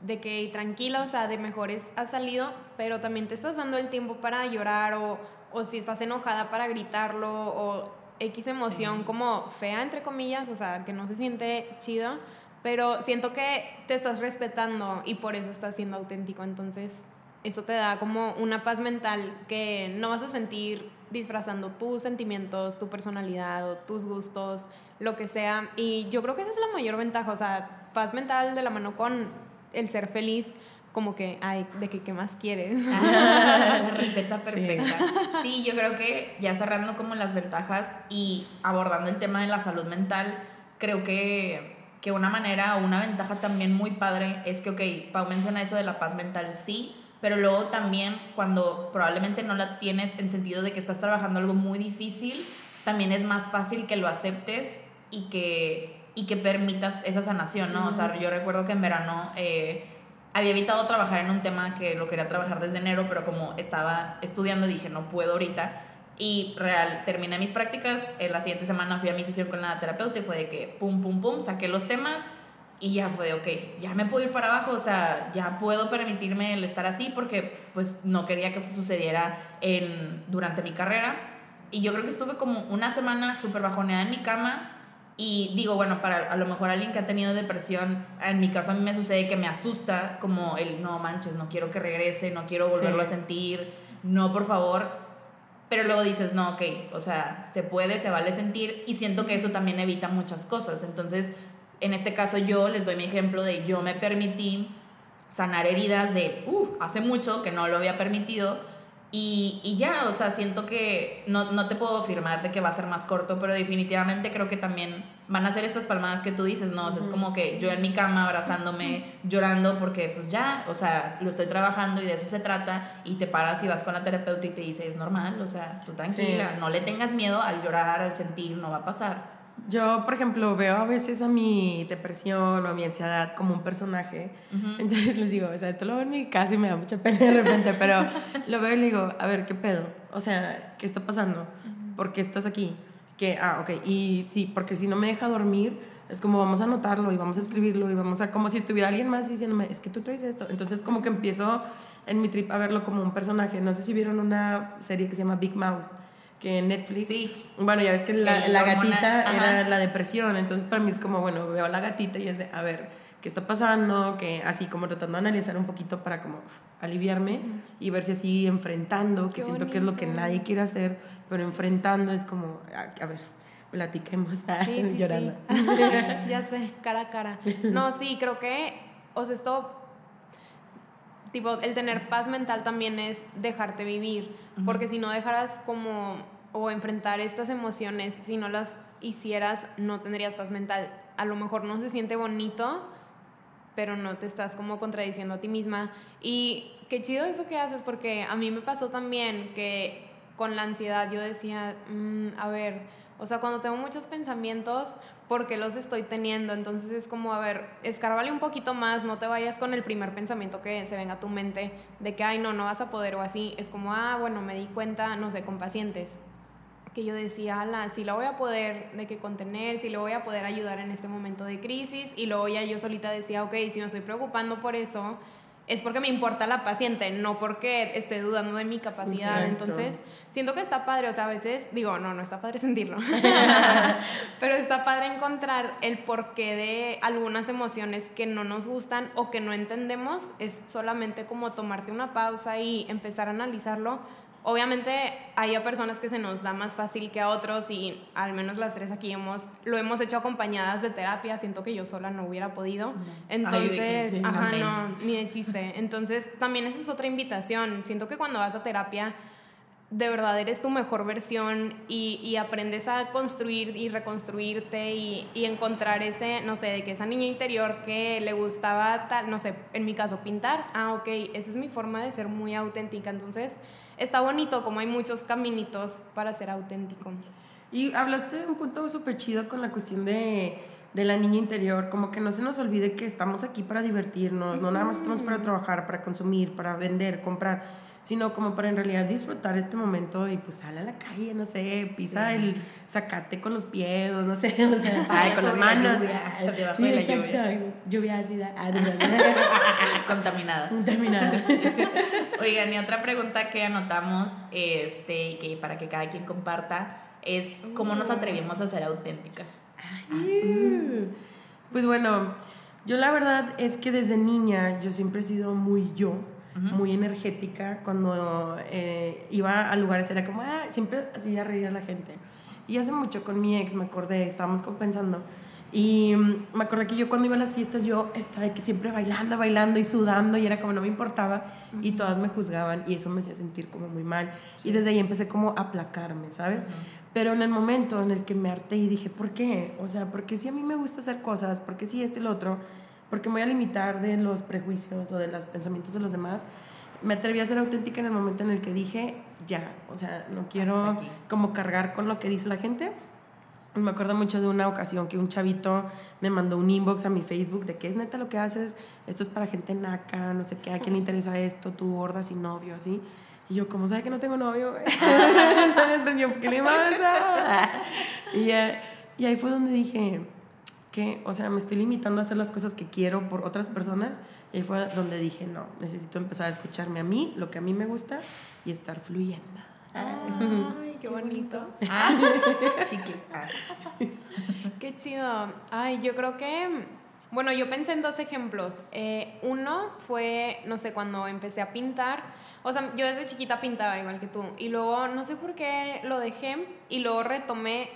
de que tranquila, o sea, de mejores has salido, pero también te estás dando el tiempo para llorar o, o si estás enojada para gritarlo o X emoción Sí. como fea, entre comillas, o sea, que no se siente chido, pero siento que te estás respetando y por eso estás siendo auténtico, entonces eso te da como una paz mental que no vas a sentir disfrazando tus sentimientos, tu personalidad o tus gustos, lo que sea. Y yo creo que esa es la mayor ventaja, o sea, paz mental de la mano con el ser feliz, como que, ay, de que qué más quieres. Ah, la receta Sí. perfecta. Sí. yo creo que ya cerrando como las ventajas y abordando el tema de la salud mental, creo que, que una manera o una ventaja también muy padre es que, ok, Pau menciona eso de la paz mental, sí, pero luego también cuando probablemente no la tienes en sentido de que estás trabajando algo muy difícil, también es más fácil que lo aceptes y que, y que permitas esa sanación, ¿no? O sea, yo recuerdo que en verano... eh, había evitado trabajar en un tema que lo quería trabajar desde enero, pero como estaba estudiando dije, no puedo ahorita. Y real, terminé mis prácticas, en la siguiente semana fui a mi sesión con la terapeuta y fue de que pum, pum, pum, saqué los temas y ya fue de, ok, ya me puedo ir para abajo, o sea, ya puedo permitirme el estar así porque pues no quería que sucediera en, durante mi carrera. Y yo creo que estuve como una semana súper bajoneada en mi cama y digo, bueno, para a lo mejor alguien que ha tenido depresión, en mi caso a mí me sucede que me asusta como el, no manches, no quiero que regrese, no quiero volverlo Sí. a sentir, no, por favor. Pero luego dices, no, ok, o sea, se puede, se vale sentir y siento que eso también evita muchas cosas. Entonces, en este caso yo les doy mi ejemplo de yo me permití sanar heridas de, uh, hace mucho que no lo había permitido y, y ya, o sea, siento que no, no te puedo afirmar de que va a ser más corto, pero definitivamente creo que también van a ser estas palmadas que tú dices, ¿no? O sea, es como que yo en mi cama abrazándome, llorando porque pues ya, o sea, lo estoy trabajando y de eso se trata y te paras y vas con la terapeuta y te dice, es normal, o sea, tú tranquila, Sí. no le tengas miedo al llorar, al sentir, no va a pasar. Yo, por ejemplo, veo a veces a mi depresión o a mi ansiedad como un personaje. Ujú. Entonces les digo, o sea, esto lo veo en mi casa y me da mucha pena de repente, pero lo veo y le digo, a ver, ¿qué pedo? O sea, ¿qué está pasando? ¿Por qué estás aquí? Que, ah, ok, y sí, porque si no me deja dormir, es como vamos a anotarlo y vamos a escribirlo y vamos a, como si estuviera alguien más diciéndome, es que tú traes esto. Entonces, como que empiezo en mi trip a verlo como un personaje. No sé si vieron una serie que se llama Big Mouth, que en Netflix. Sí. Bueno, ya ves que la, la gatita ajá. era la depresión, entonces para mí es como, bueno, veo a la gatita y es de, a ver, ¿qué está pasando? Que así como tratando de analizar un poquito para como aliviarme y ver si así enfrentando, que siento que es lo que nadie quiere hacer, pero enfrentando es como, a, a ver, platiquemos, Sí, sí, llorando. sí. ya sé, cara a cara. No, sí, creo que, o sea, esto, tipo, el tener paz mental también es dejarte vivir, porque si no dejaras como, o enfrentar estas emociones, si no las hicieras, no tendrías paz mental. A lo mejor no se siente bonito, pero no te estás como contradiciendo a ti misma. Y qué chido eso que haces, porque a mí me pasó también que con la ansiedad yo decía, "Mm, a ver, o sea, cuando tengo muchos pensamientos, ¿por qué los estoy teniendo? Entonces es como, a ver, escárbale un poquito más, no te vayas con el primer pensamiento que se venga a tu mente de que, ay, no, no vas a poder o así. Es como, ah, bueno, me di cuenta, no sé, con pacientes que yo decía, ala, sí la voy a poder de que contener, sí le voy a poder ayudar en este momento de crisis y luego ya yo solita decía, ok, si me estoy preocupando por eso, es porque me importa la paciente, no porque esté dudando de mi capacidad. Exacto. Entonces, siento que está padre, o sea, a veces, digo, no, no está padre sentirlo, pero está padre encontrar el porqué de algunas emociones que no nos gustan o que no entendemos, es solamente como tomarte una pausa y empezar a analizarlo. Obviamente hay a personas que se nos da más fácil que a otros y al menos las tres aquí hemos, lo hemos hecho acompañadas de terapia, siento que yo sola no hubiera podido. Entonces, Ay, ajá, no, ni de chiste. Entonces, también esa es otra invitación. Siento que cuando vas a terapia, de verdad eres tu mejor versión y, y aprendes a construir y reconstruirte y, y encontrar ese, no sé, de que esa niña interior que le gustaba tal, no sé, en mi caso pintar, ah, ok, esta es mi forma de ser muy auténtica. Entonces, está bonito como hay muchos caminitos para ser auténtico. Y hablaste de un punto súper chido con la cuestión de, de la niña interior, como que no se nos olvide que estamos aquí para divertirnos, no nada más estamos para trabajar, para consumir, para vender, comprar, sino como para en realidad disfrutar este momento y pues sal a la calle, no sé, pisa el zacate con los pies, o no sé, o sea, ay, con las la manos. debajo de la lluvia. Lluvia ácida, no, Contaminada. no, terminada. Oigan, y otra pregunta que anotamos, este, que para que cada quien comparta, es cómo nos atrevimos a ser auténticas. Pues bueno, yo la verdad es que desde niña yo siempre he sido muy yo, muy energética. Cuando eh, iba a lugares era como, ah, siempre hacía reír a la gente. Y hace mucho con mi ex me acordé, estábamos compensando. Y mm, me acordé que yo cuando iba a las fiestas yo estaba de que siempre bailando, bailando y sudando y era como no me importaba y todas me juzgaban y eso me hacía sentir como muy mal. Y desde ahí empecé como a aplacarme, ¿sabes? Pero en el momento en el que me harté y dije, ¿por qué? O sea, porque si a mí me gusta hacer cosas, porque si este y lo otro, porque me voy a limitar de los prejuicios o de los pensamientos de los demás, me atreví a ser auténtica en el momento en el que dije, ya, o sea, no quiero como cargar con lo que dice la gente. Me acuerdo mucho de una ocasión que un chavito me mandó un inbox a mi Facebook de que es neta lo que haces, esto es para gente naca, no sé qué, a quién le interesa esto, tú gorda sin novio, así. Y yo, como sabe que no tengo novio? ¿Qué le pasa? y, eh, y ahí fue donde dije que, o sea, me estoy limitando a hacer las cosas que quiero por otras personas. Y ahí fue donde dije, no, necesito empezar a escucharme a mí, lo que a mí me gusta y estar fluyendo. Ay, qué bonito. Ah, chicle. Ah. Qué chido. Ay, yo creo que, bueno, yo pensé en dos ejemplos. Eh, uno fue, no sé, cuando empecé a pintar. O sea, yo desde chiquita pintaba igual que tú. Y luego, no sé por qué lo dejé y luego retomé.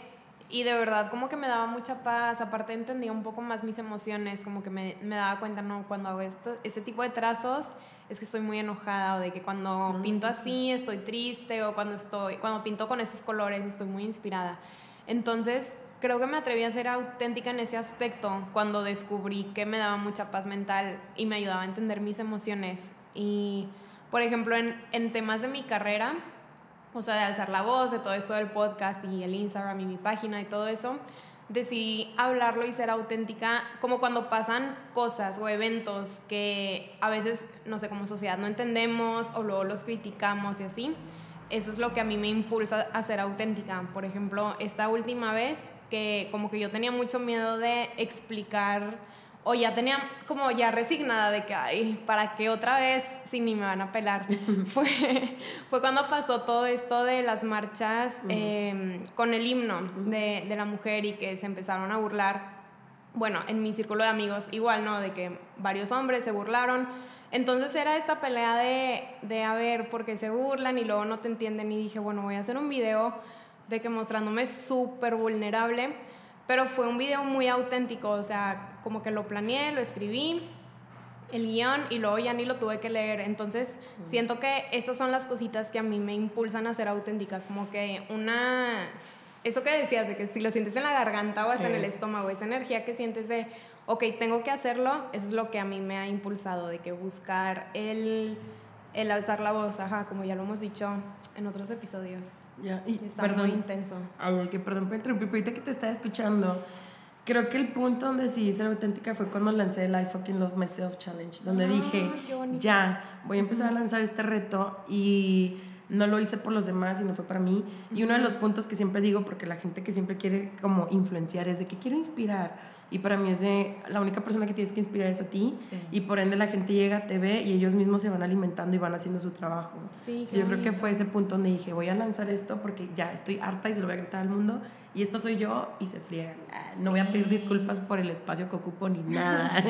Y de verdad, como que me daba mucha paz. Aparte, entendía un poco más mis emociones. Como que me, me daba cuenta, no, cuando hago esto, este tipo de trazos, es que estoy muy enojada. O de que cuando pinto así, estoy triste. O cuando, estoy, cuando pinto con estos colores, estoy muy inspirada. Entonces, creo que me atreví a ser auténtica en ese aspecto cuando descubrí que me daba mucha paz mental y me ayudaba a entender mis emociones. Y, por ejemplo, en, en temas de mi carrera, o sea, de alzar la voz, de todo esto del podcast y el Instagram y mi página y todo eso, decidí hablarlo y ser auténtica como cuando pasan cosas o eventos que a veces, no sé, como sociedad no entendemos o luego los criticamos y así. Eso es lo que a mí me impulsa a ser auténtica. Por ejemplo, esta última vez que como que yo tenía mucho miedo de explicar o ya tenía como ya resignada de que, ay, ¿para qué otra vez si ni me van a pelar? fue, fue cuando pasó todo esto de las marchas eh, con el himno de, de la mujer y que se empezaron a burlar. Bueno, en mi círculo de amigos igual, ¿no? De que varios hombres se burlaron. Entonces era esta pelea de, de a ver, por qué se burlan y luego no te entienden y dije, bueno, voy a hacer un video de que mostrándome súper vulnerable, pero fue un video muy auténtico, o sea, como que lo planeé, lo escribí, el guion y luego ya ni lo tuve que leer. Entonces, siento que estas son las cositas que a mí me impulsan a ser auténticas, como que una... Eso que decías, de que si lo sientes en la garganta o hasta en Sí. el estómago, esa energía que sientes de, ok, tengo que hacerlo, eso es lo que a mí me ha impulsado, de que buscar el, el alzar la voz, ajá, como ya lo hemos dicho en otros episodios. Ya, y Está perdón, muy intenso. Ay, que perdón por interrumpir, pero ahorita que te estaba escuchando, creo que el punto donde sí ser auténtica fue cuando lancé el I fucking love myself challenge, donde Ay, dije, ya, voy a empezar a lanzar este reto y no lo hice por los demás, sino fue para mí. Y uno de los puntos que siempre digo, porque la gente que siempre quiere como influenciar es de que quiero inspirar. Y para mí es de la única persona que tienes que inspirar es a ti. Y por ende la gente llega, te ve y ellos mismos se van alimentando y van haciendo su trabajo. Sí, yo creo que fue ese punto donde dije, voy a lanzar esto porque ya estoy harta y se lo voy a gritar al mundo. Y esto soy yo y se friegan. Ah, no voy a pedir disculpas por el espacio que ocupo ni nada.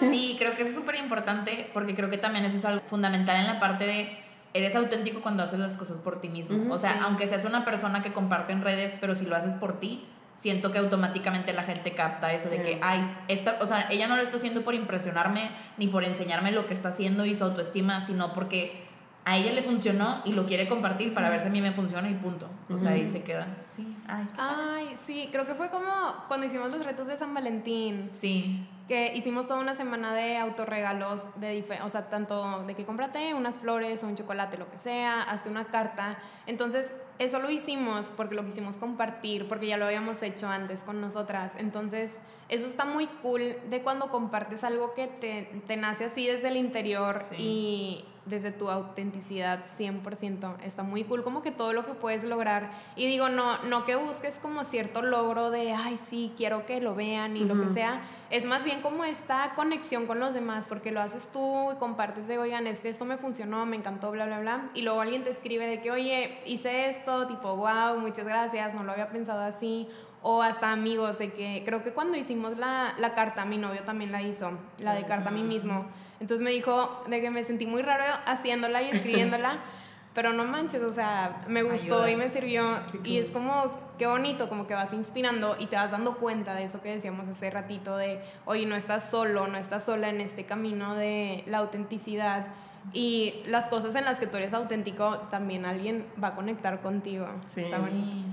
sí, creo que es súper importante porque creo que también eso es algo fundamental en la parte de eres auténtico cuando haces las cosas por ti mismo. o sea, aunque seas una persona que comparte en redes, pero si lo haces por ti, siento que automáticamente la gente capta eso de que, ay, esta, o sea, ella no lo está haciendo por impresionarme ni por enseñarme lo que está haciendo y su autoestima, sino porque a ella le funcionó y lo quiere compartir para ver si a mí me funciona y punto. O sea, ahí se queda. Sí, ay. Ay, sí, creo que fue como cuando hicimos los retos de San Valentín. Sí. Que hicimos toda una semana de autorregalos, de o sea, tanto de que cómprate unas flores o un chocolate, lo que sea, hasta una carta. Entonces, eso lo hicimos porque lo quisimos compartir, porque ya lo habíamos hecho antes con nosotras. Entonces, eso está muy cool de cuando compartes algo que te, te nace así desde el interior y desde tu autenticidad 100%. Está muy cool como que todo lo que puedes lograr. Y digo, no, no que busques como cierto logro de, ay, sí, quiero que lo vean y lo que sea. Es más bien como esta conexión con los demás, porque lo haces tú y compartes de, oigan, es que esto me funcionó, me encantó, bla, bla, bla. Y luego alguien te escribe de que, oye, hice esto, tipo, wow, muchas gracias, no lo había pensado así o hasta amigos, de que creo que cuando hicimos la, la, carta, mi novio también la hizo, la de carta a mí mismo. Entonces me dijo de que me sentí muy raro haciéndola y escribiéndola, pero no manches, o sea, me gustó y me sirvió. Y es como, qué bonito, como que vas inspirando y te vas dando cuenta de eso que decíamos hace ratito, de, oye, no estás solo, no estás sola en este camino de la autenticidad. Y las cosas en las que tú eres auténtico, también alguien va a conectar contigo. Sí,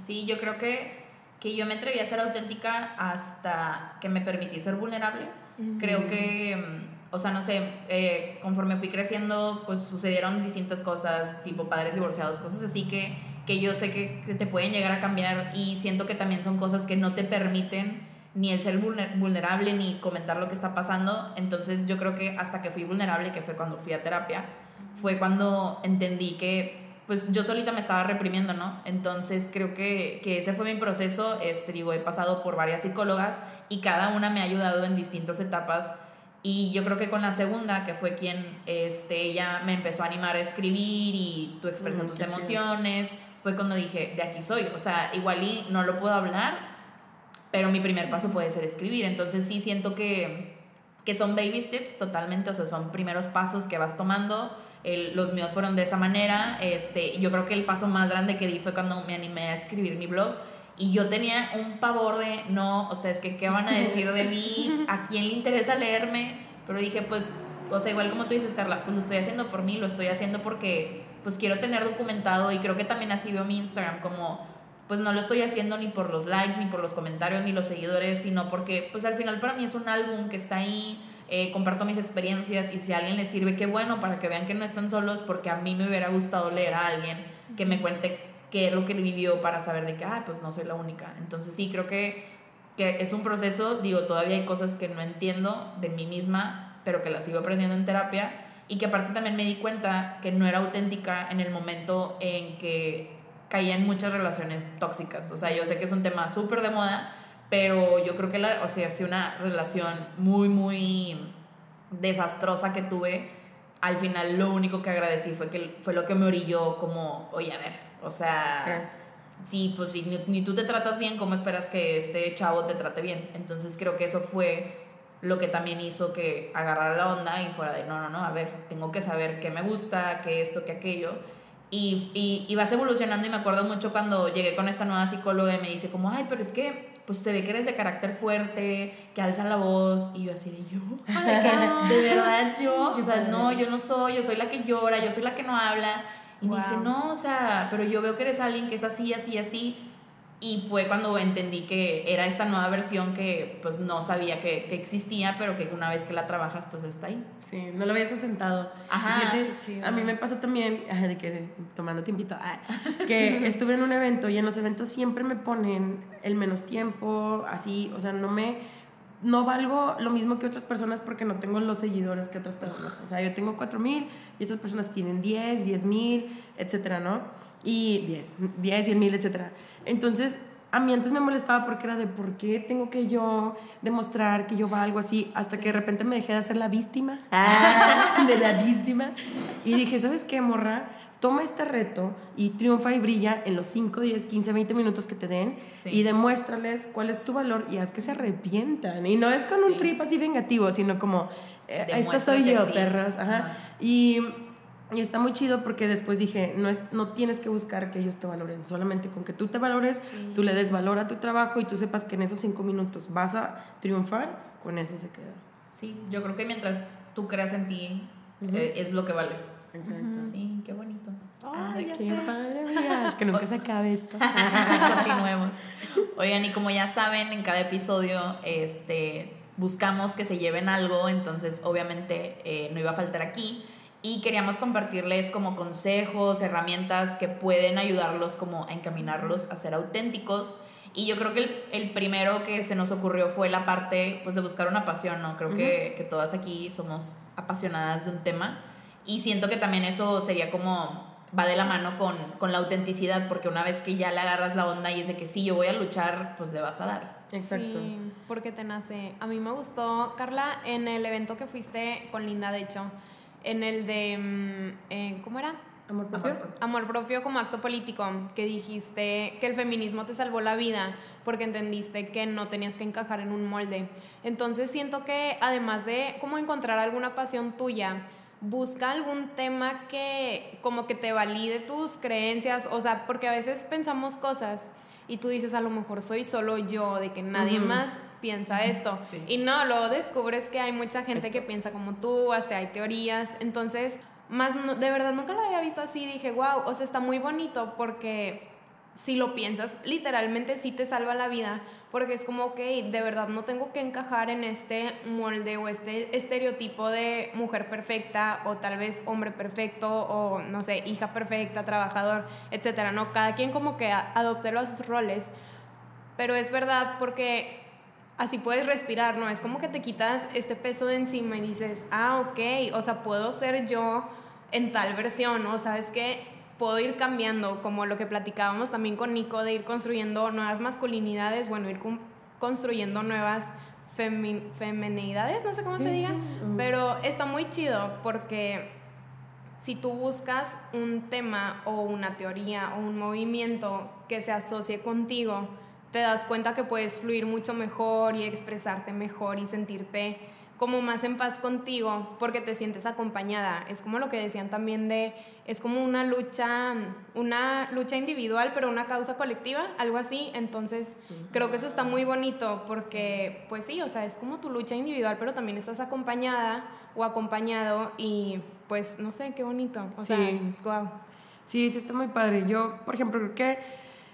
sí yo creo que, que yo me atreví a ser auténtica hasta que me permití ser vulnerable. Creo que mm, o sea, no sé, eh, conforme fui creciendo, pues sucedieron distintas cosas, tipo padres divorciados, cosas así que, que yo sé que, que, te pueden llegar a cambiar y siento que también son cosas que no te permiten ni el ser vulnerable ni comentar lo que está pasando. Entonces yo creo que hasta que fui vulnerable, que fue cuando fui a terapia, fue cuando entendí que pues yo solita me estaba reprimiendo, ¿no? Entonces creo que, que ese fue mi proceso, este, digo, he pasado por varias psicólogas y cada una me ha ayudado en distintas etapas y yo creo que con la segunda, que fue quien este, ella me empezó a animar a escribir y tú expresas tus emociones, fue cuando dije, de aquí soy. O sea, igual y no lo puedo hablar, pero mi primer paso puede ser escribir. Entonces sí siento que, que son baby steps totalmente, o sea, son primeros pasos que vas tomando. los míos fueron de esa manera. Este, yo creo que el paso más grande que di fue cuando me animé a escribir mi blog y yo tenía un pavor de, no, o sea, es que, ¿qué van a decir de mí? ¿A quién le interesa leerme? Pero dije, pues, o sea, igual como tú dices, Carla, pues lo estoy haciendo por mí, lo estoy haciendo porque, pues, quiero tener documentado y creo que también así veo mi Instagram, como, pues, no lo estoy haciendo ni por los likes, ni por los comentarios, ni los seguidores, sino porque, pues, al final para mí es un álbum que está ahí, eh, comparto mis experiencias y si a alguien le sirve, qué bueno, para que vean que no están solos, porque a mí me hubiera gustado leer a alguien que me cuente qué es lo que vivió para saber de que, ah, pues no soy la única. Entonces sí, creo que, que es un proceso, digo, todavía hay cosas que no entiendo de mí misma, pero que las sigo aprendiendo en terapia y que aparte también me di cuenta que no era auténtica en el momento en que caía en muchas relaciones tóxicas. O sea, yo sé que es un tema súper de moda, pero yo creo que la, o sea, si una relación muy, muy desastrosa que tuve, al final lo único que agradecí fue que fue lo que me orilló como, oye, a ver, o sea, sí, pues si ni, tú te tratas bien, ¿cómo esperas que este chavo te trate bien? Entonces creo que eso fue lo que también hizo que agarrara la onda y fuera de, no, no, no, a ver, tengo que saber qué me gusta, qué esto, qué aquello. Y, y, y, vas evolucionando y me acuerdo mucho cuando llegué con esta nueva psicóloga y me dice como, ay, pero es que pues se ve que eres de carácter fuerte, que alza la voz y yo así de yo, de verdad yo, o sea, no, yo no soy, yo soy la que llora, yo soy la que no habla y me dice, no, o sea, pero yo veo que eres alguien que es así, así, así. Y fue cuando entendí que era esta nueva versión que pues no sabía que, que existía, pero que una vez que la trabajas pues está ahí. Sí, no lo habías asentado. Ajá. a mí me pasó también, de que tomando tiempito, ah, que estuve en un evento y en los eventos siempre me ponen el menos tiempo, así, o sea, no me no valgo lo mismo que otras personas porque no tengo los seguidores que otras personas. O sea, yo tengo 4000 y estas personas tienen 10, 10 mil, etcétera, ¿no? Y 10, 10, 100 mil, etcétera. Entonces, a mí antes me molestaba porque era de por qué tengo que yo demostrar que yo valgo así, hasta que de repente me dejé de hacer la víctima, de la víctima, y dije, ¿sabes qué, morra? Toma este reto y triunfa y brilla en los 5, 10, 15, 20 minutos que te den Sí. y demuéstrales cuál es tu valor y haz que se arrepientan. Y no es con un Sí. trip así vengativo, sino como, eh, esta soy yo, perros. Ajá. Ajá. Y, y está muy chido porque después dije, no, es, no tienes que buscar que ellos te valoren, solamente con que tú te valores, tú le des valor a tu trabajo y tú sepas que en esos cinco minutos vas a triunfar, con eso se queda. Sí, yo creo que mientras tú creas en ti, eh, es lo que vale. Exacto. Sí, qué bonito. Ay, ya qué sé. padre, amigas, que nunca se acabe esto. Continuemos. Oigan, y como ya saben, en cada episodio este, buscamos que se lleven algo, entonces obviamente eh, no iba a faltar aquí. Y queríamos compartirles como consejos, herramientas que pueden ayudarlos como a encaminarlos a ser auténticos. Y yo creo que el, el primero que se nos ocurrió fue la parte pues, de buscar una pasión, ¿no? Creo que, que todas aquí somos apasionadas de un tema. Y siento que también eso sería como va de la mano con, con la autenticidad, porque una vez que ya le agarras la onda y es de que sí, yo voy a luchar, pues le vas a dar. Exacto. Sí, porque te nace. A mí me gustó, Carla, en el evento que fuiste con Linda, de hecho, en el de, mm, eh, ¿cómo era? Amor propio. Amor propio. Amor propio como acto político, que dijiste que el feminismo te salvó la vida porque entendiste que no tenías que encajar en un molde. Entonces siento que además de como encontrar alguna pasión tuya, busca algún tema que como que te valide tus creencias, o sea, porque a veces pensamos cosas y tú dices a lo mejor soy solo yo, de que nadie más piensa esto. Sí. Y no, luego descubres que hay mucha gente que piensa como tú, hasta hay teorías. Entonces, más no- de verdad nunca lo había visto así. Dije, wow, o sea, está muy bonito porque si lo piensas, literalmente sí te salva la vida. Porque es como, ok, de verdad no tengo que encajar en este molde o este estereotipo de mujer perfecta o tal vez hombre perfecto o no sé, hija perfecta, trabajador, etcétera. No, cada quien como que a- adopte los sus roles. Pero es verdad porque así puedes respirar, ¿no? Es como que te quitas este peso de encima y dices, ah, ok, o sea, puedo ser yo en tal versión, ¿no? ¿Sabes qué? Puedo ir cambiando, como lo que platicábamos también con Nico, de ir construyendo nuevas masculinidades, bueno, ir construyendo nuevas femenidades, no sé cómo se diga, sí. Pero está muy chido porque si tú buscas un tema o una teoría o un movimiento que se asocie contigo, te das cuenta que puedes fluir mucho mejor y expresarte mejor y sentirte como más en paz contigo porque te sientes acompañada. Es como lo que decían también de, es como una lucha, una lucha individual, pero una causa colectiva, algo así. Entonces, creo que eso está muy bonito porque, pues sí, o sea, es como tu lucha individual, pero también estás acompañada o acompañado y pues no sé, qué bonito. O sea, Sí. wow. Sí, sí está muy padre. Yo, por ejemplo, creo que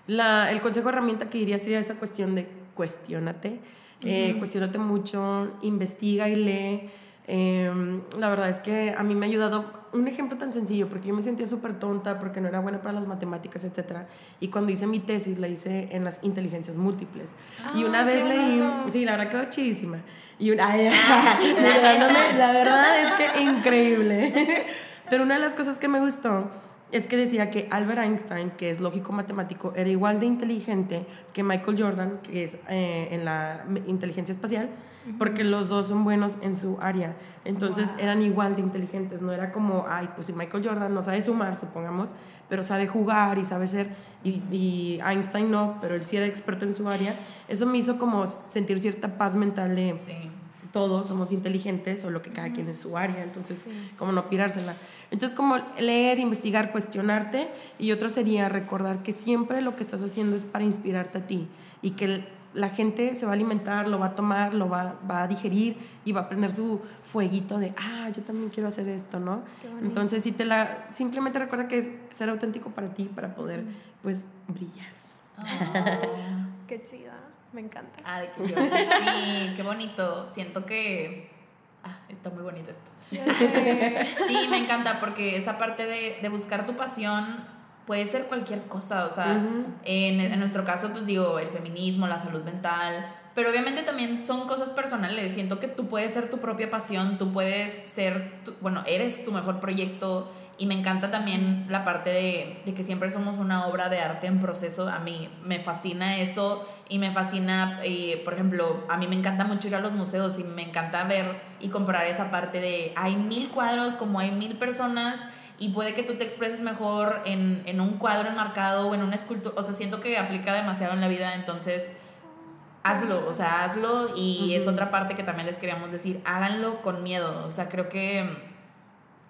la, el consejo herramienta que diría sería esa cuestión de cuestiónate. Eh, cuestiónate mucho, investiga y lee. Eh, la verdad es que a mí me ha ayudado un ejemplo tan sencillo, porque yo me sentía súper tonta, porque no era buena para las matemáticas, etc. Y cuando hice mi tesis, la hice en las inteligencias múltiples. y una Ah, vez leí, bonito. sí, la verdad quedó chidísima. Y una, ay, liberándome, la verdad es que increíble. Pero una de las cosas que me gustó es que decía que Albert Einstein, que es lógico matemático, era igual de inteligente que Michael Jordan, que es eh, en la inteligencia espacial, porque los dos son buenos en su área. Entonces Wow. eran igual de inteligentes, no era como, ay, pues si Michael Jordan no sabe sumar, supongamos, pero sabe jugar y sabe ser, y, y Einstein no, pero él sí era experto en su área. Eso me hizo como sentir cierta paz mental de Sí. todos somos inteligentes, solo que cada quien en su área, entonces Sí. como no pirársela. Entonces como leer, investigar, cuestionarte y otro sería recordar que siempre lo que estás haciendo es para inspirarte a ti y que la gente se va a alimentar, lo va a tomar, lo va, va a digerir y va a prender su fueguito de, ah, yo también quiero hacer esto, ¿no? Entonces si te la, simplemente recuerda que es ser auténtico para ti, para poder pues brillar. Ah. Qué chida, me encanta. Ah, de que yo- Sí, qué bonito. Siento que. Ah, está muy bonito esto. Sí, me encanta porque esa parte de, de buscar tu pasión puede ser cualquier cosa. O sea, en, en nuestro caso, pues digo, el feminismo, la salud mental, pero obviamente también son cosas personales. Siento que tú puedes ser tu propia pasión, tú puedes ser, bueno, eres tu mejor proyecto. Y me encanta también la parte de, de, que siempre somos una obra de arte en proceso. A mí me fascina eso y me fascina, eh, por ejemplo, a mí me encanta mucho ir a los museos y me encanta ver y comparar esa parte de hay mil cuadros como hay mil personas y puede que tú te expreses mejor en, en un cuadro enmarcado o en una escultura. O sea, siento que aplica demasiado en la vida, entonces hazlo, o sea, hazlo y es otra parte que también les queríamos decir, háganlo con miedo, o sea, creo que,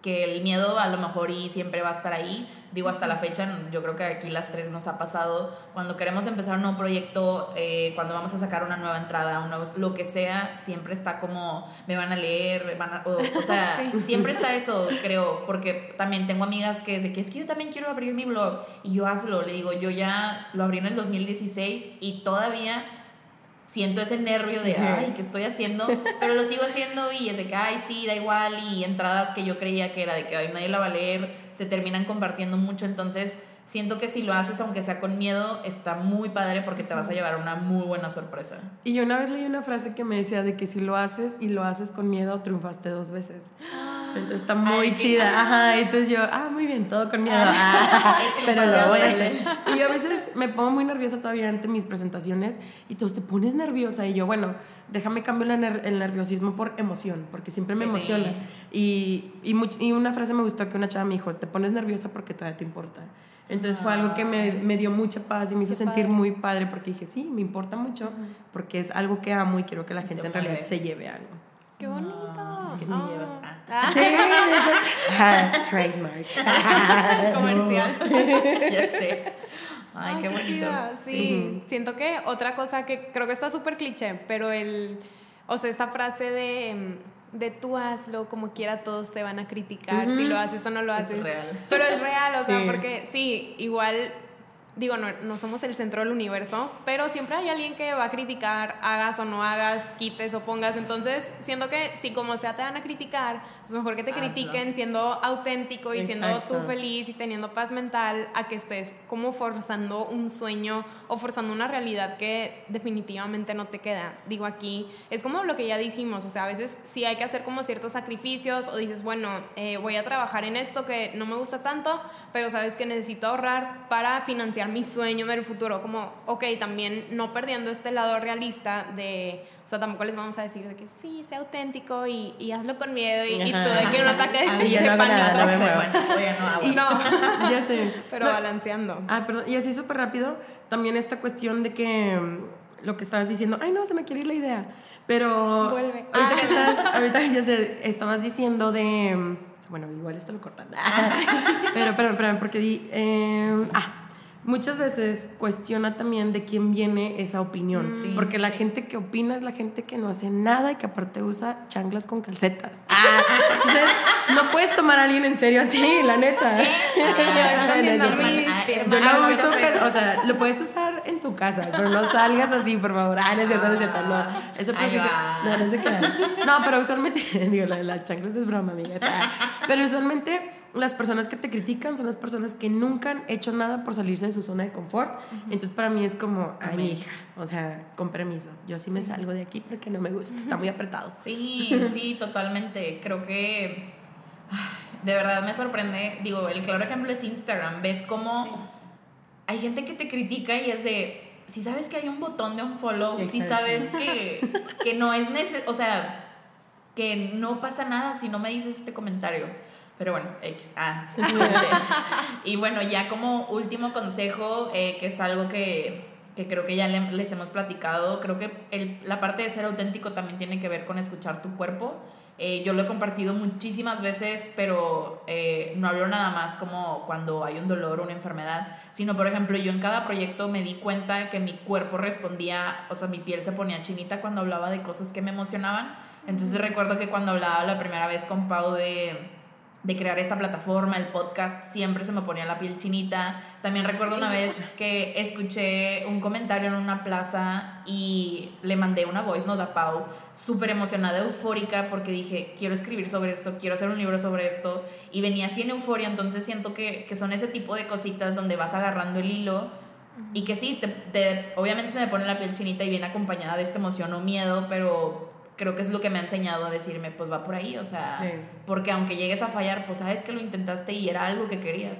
que el miedo a lo mejor y siempre va a estar ahí, digo hasta la fecha, yo creo que aquí las tres nos ha pasado, cuando queremos empezar un nuevo proyecto, eh, cuando vamos a sacar una nueva entrada, un nuevo, lo que sea, siempre está como, me van a leer, van a, o, sea, siempre está eso, creo, porque también tengo amigas que es de que es que yo también quiero abrir mi blog y yo hazlo, le digo, yo ya lo abrí en el 2016 y todavía siento ese nervio de, ay, ¿qué estoy haciendo? Pero lo sigo haciendo y es de que, ay, sí, da igual. Y entradas que yo creía que era de que, ay, nadie la va a leer, se terminan compartiendo mucho. Entonces, siento que si lo haces, aunque sea con miedo, está muy padre porque te vas a llevar una muy buena sorpresa. Y yo una vez leí una frase que me decía de que si lo haces y lo haces con miedo, triunfaste dos veces. Entonces está muy chida. Ajá, entonces yo, ah, muy bien, todo con miedo. Ah, pero lo voy a hacer. Y yo a veces me pongo muy nerviosa todavía ante mis presentaciones y tú te pones nerviosa y yo, bueno, déjame cambiar el, nerviosismo por emoción, porque siempre me emociona. Y, y, y, una frase me gustó que una chava me dijo, te pones nerviosa porque todavía te importa. Entonces fue algo que me, me, dio mucha paz y me hizo sentir muy padre porque dije, sí, me importa mucho porque es algo que amo y quiero que la gente en realidad se lleve algo. ¡Qué bonito! ¿Qué me ah. llevas? Ah. Sí, ah, trademark. Comercial. ya sé. Ay, qué bonito. Sí, siento que otra cosa que creo que está súper cliché, pero el, o sea, esta frase de, de tú hazlo como quiera, todos te van a criticar si lo haces o no lo haces. Es real. Pero es real, o sea, porque sí, igual digo, no, no, somos el centro del universo, pero siempre hay alguien que va a criticar, hagas o no hagas, quites o pongas. Entonces, siento que si como sea te van a criticar, pues mejor que te critiquen siendo auténtico y siendo tú feliz y teniendo paz mental a que estés como forzando un sueño o forzando una realidad que definitivamente no te queda. Digo, aquí es como lo que ya dijimos, o sea, a veces sí hay que hacer como ciertos sacrificios o dices, bueno, eh, voy a trabajar en esto que no me gusta tanto, pero sabes que necesito ahorrar para financiar mi sueño del futuro, como, ok, también no perdiendo este lado realista de, o sea, tampoco les vamos a decir de que sí, sea auténtico y, y hazlo con miedo y, y todo, de que un ataque de, de no pánico. no me no, ya sé. Pero balanceando. Ah, perdón, y así súper rápido, también esta cuestión de que mm, lo que estabas diciendo, ay no, se me quiere ir la idea, pero... Vuelve. Ahorita, que estás, ahorita ya sé, estabas diciendo de... Mm, bueno, igual esto lo cortan. pero, pero, pero, porque di... Eh, ah, muchas veces cuestiona también de quién viene esa opinión. Mm, porque la gente que opina es la gente que no hace nada y que aparte usa chanclas con calcetas. Ah, entonces, no puedes tomar a alguien en serio así, la neta. Yo lo uso, pero, o sea, lo puedes usar en tu casa, pero no salgas así, por favor. Ah, no es cierto, no es cierto. No, eso no, no No, pero usualmente, digo, la, la chanclas es broma, amiga. pero usualmente las personas que te critican son las personas que nunca han hecho nada por salirse de su zona de confort. Entonces para mí es como, ay, mi hija, o sea, con permiso, yo sí, me salgo de aquí porque no me gusta, está muy apretado. Sí, sí, totalmente. Creo que de verdad me sorprende, digo, el claro ejemplo es Instagram, ves cómo hay gente que te critica y es de, si sabes que hay un botón de un follow, si sabes que, que no es necesario, o sea, que no pasa nada si no me dices este comentario. Pero bueno, X. Ah. y bueno, ya como último consejo, eh, que es algo que, que creo que ya les hemos platicado, creo que el, la parte de ser auténtico también tiene que ver con escuchar tu cuerpo. Eh, yo lo he compartido muchísimas veces, pero eh, no hablo nada más como cuando hay un dolor o una enfermedad, sino por ejemplo yo en cada proyecto me di cuenta que mi cuerpo respondía, o sea, mi piel se ponía chinita cuando hablaba de cosas que me emocionaban. Entonces recuerdo que cuando hablaba la primera vez con Pau de de crear esta plataforma, el podcast, siempre se me ponía la piel chinita. También recuerdo una vez que escuché un comentario en una plaza y le mandé una voice note a Pau, súper emocionada, eufórica, porque dije, quiero escribir sobre esto, quiero hacer un libro sobre esto. Y venía así en euforia, entonces siento que, que son ese tipo de cositas donde vas agarrando el hilo Y que sí, te, te- obviamente se me pone la piel chinita y viene acompañada de esta emoción o miedo, pero creo que es lo que me ha enseñado a decirme, pues va por ahí, o sea, Sí. porque aunque llegues a fallar, pues sabes que lo intentaste y era algo que querías.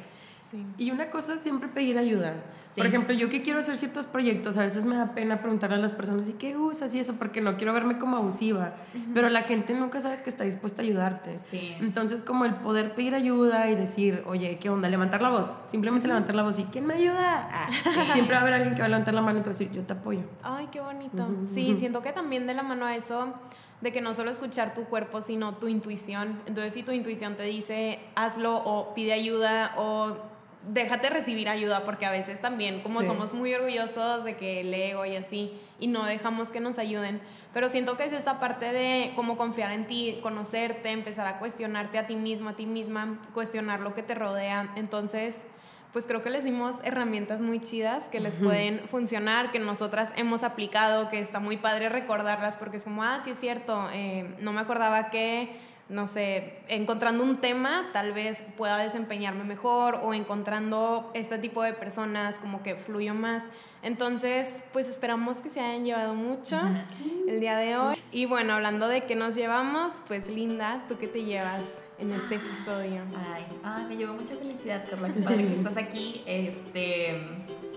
Sí. Y una cosa es siempre pedir ayuda. Sí. Por ejemplo, yo que quiero hacer ciertos proyectos, a veces me da pena preguntarle a las personas, ¿y qué usas y eso? Porque no quiero verme como abusiva. Pero la gente nunca sabes que está dispuesta a ayudarte. Sí. Entonces, como el poder pedir ayuda y decir, oye, ¿qué onda? Levantar la voz. Simplemente levantar la voz y ¿quién me ayuda? Ah, siempre va a haber alguien que va a levantar la mano y te va a decir, yo te apoyo. Ay, qué bonito. Sí, siento que también de la mano a eso, de que no solo escuchar tu cuerpo, sino tu intuición. Entonces, si tu intuición te dice, hazlo o pide ayuda o déjate recibir ayuda, porque a veces también, como Sí. somos muy orgullosos de que el ego y así, y no dejamos que nos ayuden. Pero siento que es esta parte de cómo confiar en ti, conocerte, empezar a cuestionarte a ti mismo, a ti misma, cuestionar lo que te rodea. Entonces, pues creo que les dimos herramientas muy chidas que les pueden funcionar, que nosotras hemos aplicado, que está muy padre recordarlas porque es como, ah, sí es cierto, eh, no me acordaba que, no sé, encontrando un tema tal vez pueda desempeñarme mejor o encontrando este tipo de personas como que fluyo más. Entonces, pues esperamos que se hayan llevado mucho el día de hoy. Y bueno, hablando de qué nos llevamos, pues Linda, ¿tú qué te llevas en este episodio? Ay, ay, me llevó mucha felicidad, Carla. Qué padre que estás aquí. Este,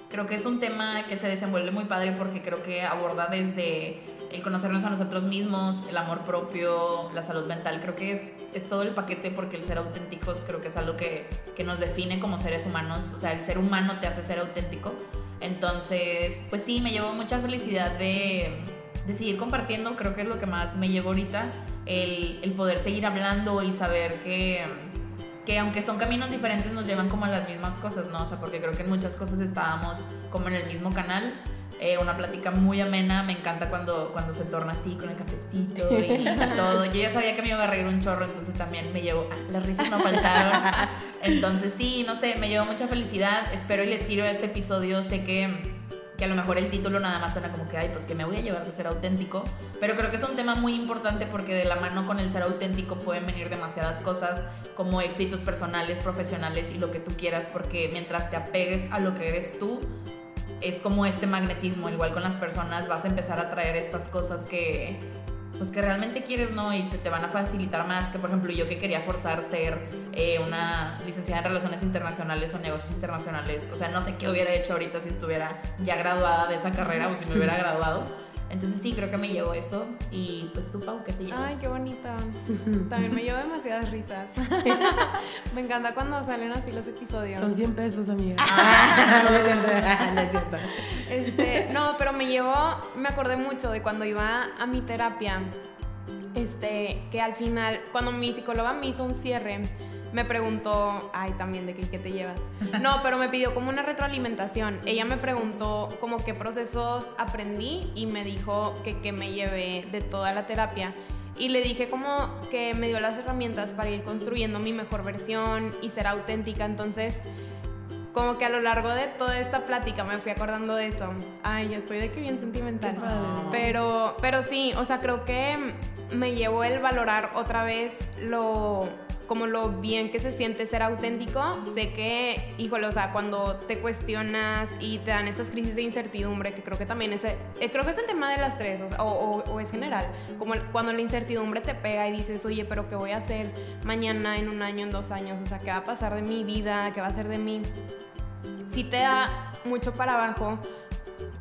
creo que es un tema que se desenvuelve muy padre porque creo que aborda desde el conocernos a nosotros mismos, el amor propio, la salud mental. Creo que es, todo el paquete porque el ser auténticos creo que es algo que, que nos define como seres humanos. O sea, el ser humano te hace ser auténtico. Entonces, pues sí, me llevó mucha felicidad de, de seguir compartiendo. Creo que es lo que más me llevo ahorita. El, el poder seguir hablando y saber que que aunque son caminos diferentes nos llevan como a las mismas cosas, ¿no? O sea, porque creo que en muchas cosas estábamos como en el mismo canal. Eh, una plática muy amena, me encanta cuando, cuando se torna así con el cafecito y todo. Yo ya sabía que me iba a reír un chorro, entonces también me llevo, ah, las risas no faltaron. Entonces sí, no sé, me llevo mucha felicidad, espero y les sirva este episodio, sé que que a lo mejor el título nada más suena como que, ay, pues que me voy a llevar de ser auténtico, pero creo que es un tema muy importante porque de la mano con el ser auténtico pueden venir demasiadas cosas como éxitos personales, profesionales y lo que tú quieras, porque mientras te apegues a lo que eres tú, es como este magnetismo, igual con las personas vas a empezar a traer estas cosas que pues que realmente quieres, ¿no? Y se te van a facilitar más que, por ejemplo, yo que quería forzar ser eh, una licenciada en Relaciones Internacionales o Negocios Internacionales. O sea, no sé qué hubiera hecho ahorita si estuviera ya graduada de esa carrera o si me hubiera graduado. Entonces sí, creo que me llevo eso. Y pues tú, Pau, ¿qué te llevas? Ay, qué bonito. También me llevo demasiadas risas. me encanta cuando salen así los episodios. Son 100 pesos, amiga. Ah. no, es cierto. No es cierto. Este, no, pero me llevó, me acordé mucho de cuando iba a mi terapia, este, que al final, cuando mi psicóloga me hizo un cierre, me preguntó, ay, también de qué, qué te llevas. No, pero me pidió como una retroalimentación. Ella me preguntó como qué procesos aprendí y me dijo que qué me llevé de toda la terapia. Y le dije como que me dio las herramientas para ir construyendo mi mejor versión y ser auténtica. Entonces, como que a lo largo de toda esta plática me fui acordando de eso. Ay, estoy de que bien sentimental. Pero, pero sí, o sea, creo que me llevó el valorar otra vez lo como lo bien que se siente ser auténtico, sé que, híjole, o sea, cuando te cuestionas y te dan estas crisis de incertidumbre, que creo que también es, el- eh, creo que es el tema de las tres, o, sea, o, es general, como cuando la incertidumbre te pega y dices, oye, pero ¿qué voy a hacer mañana, en un año, en dos años? O sea, ¿qué va a pasar de mi vida? ¿Qué va a ser de mí? sí te da mucho para abajo,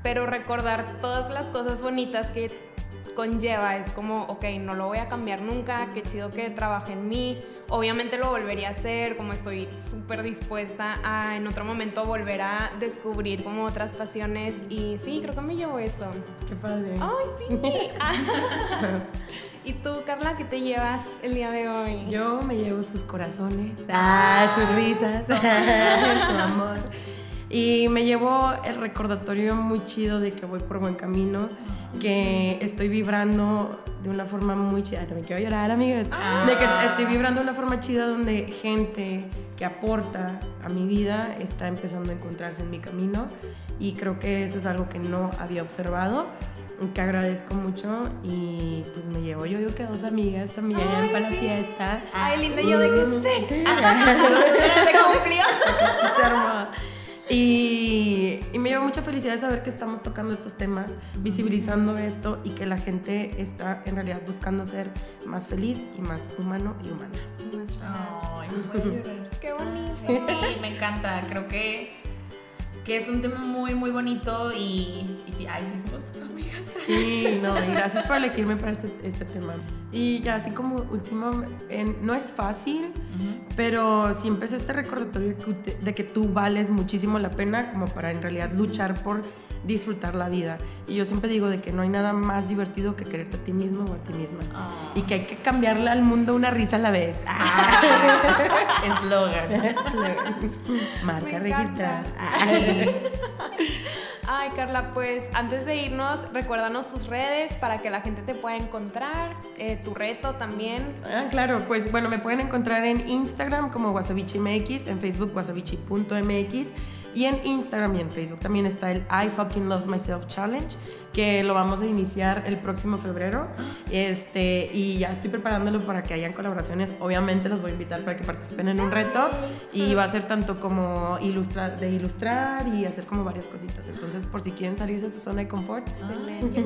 pero recordar todas las cosas bonitas que conlleva es como, ok, no lo voy a cambiar nunca, qué chido que trabaje en mí, obviamente lo volvería a hacer, como estoy súper dispuesta a en otro momento volver a descubrir como otras pasiones y sí, creo que me llevo eso. Qué padre. ¡Ay, sí! ¿Y tú, Carla, qué te llevas el día de hoy? Yo me llevo sus corazones, ah, sus risas, su amor. Y me llevo el recordatorio muy chido de que voy por buen camino, que estoy vibrando de una forma muy chida. Ay, También quiero llorar, amigas. De que estoy vibrando de una forma chida donde gente que aporta a mi vida está empezando a encontrarse en mi camino. Y creo que eso es algo que no había observado, que agradezco mucho. Y pues me llevo, yo digo que dos amigas también Ay, para sí. la fiesta. Ay, linda, yo de que sé. Sí. Se cumplió. Y me lleva mucha felicidad saber que estamos tocando estos temas, visibilizando esto y que la gente está en realidad buscando ser más feliz y más humano y humana. Ay, voy a llorar. Qué bonito. Sí, me encanta. Creo que, que es un tema muy, muy bonito y, y sí, ay, sí, somos tus amigas. Sí, no, y gracias por elegirme para este, este tema. Y ya así como último, no es fácil, pero siempre es este recordatorio de que tú vales muchísimo la pena como para en realidad luchar por disfrutar la vida. Y yo siempre digo de que no hay nada más divertido que quererte a ti mismo o a ti misma. Ah. Y que hay que cambiarle al mundo una risa a la vez. Eslogan. Marca registrada. Ay, Carla, pues antes de irnos, recuérdanos tus redes para que la gente te pueda encontrar, eh, tu reto también. Ah, claro, pues bueno, me pueden encontrar en Instagram como wasabichimx, en Facebook wasabichi.mx y en Instagram y en Facebook también está el I Fucking Love Myself Challenge, que lo vamos a iniciar el próximo febrero. Este, y ya estoy preparándolo para que hayan colaboraciones. Obviamente los voy a invitar para que participen en un reto y va a ser tanto como ilustrar, de ilustrar y hacer como varias cositas. Entonces, por si quieren salirse de su zona de confort,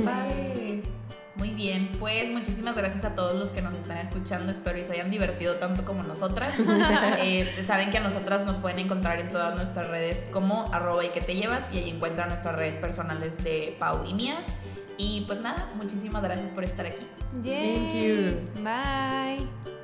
padre. Muy bien, pues muchísimas gracias a todos los que nos están escuchando. Espero y se hayan divertido tanto como nosotras. Este, saben que a nosotras nos pueden encontrar en todas nuestras redes como arroba y que te llevas y ahí encuentran nuestras redes personales de Pau y mías. Y pues nada, muchísimas gracias por estar aquí. thank you.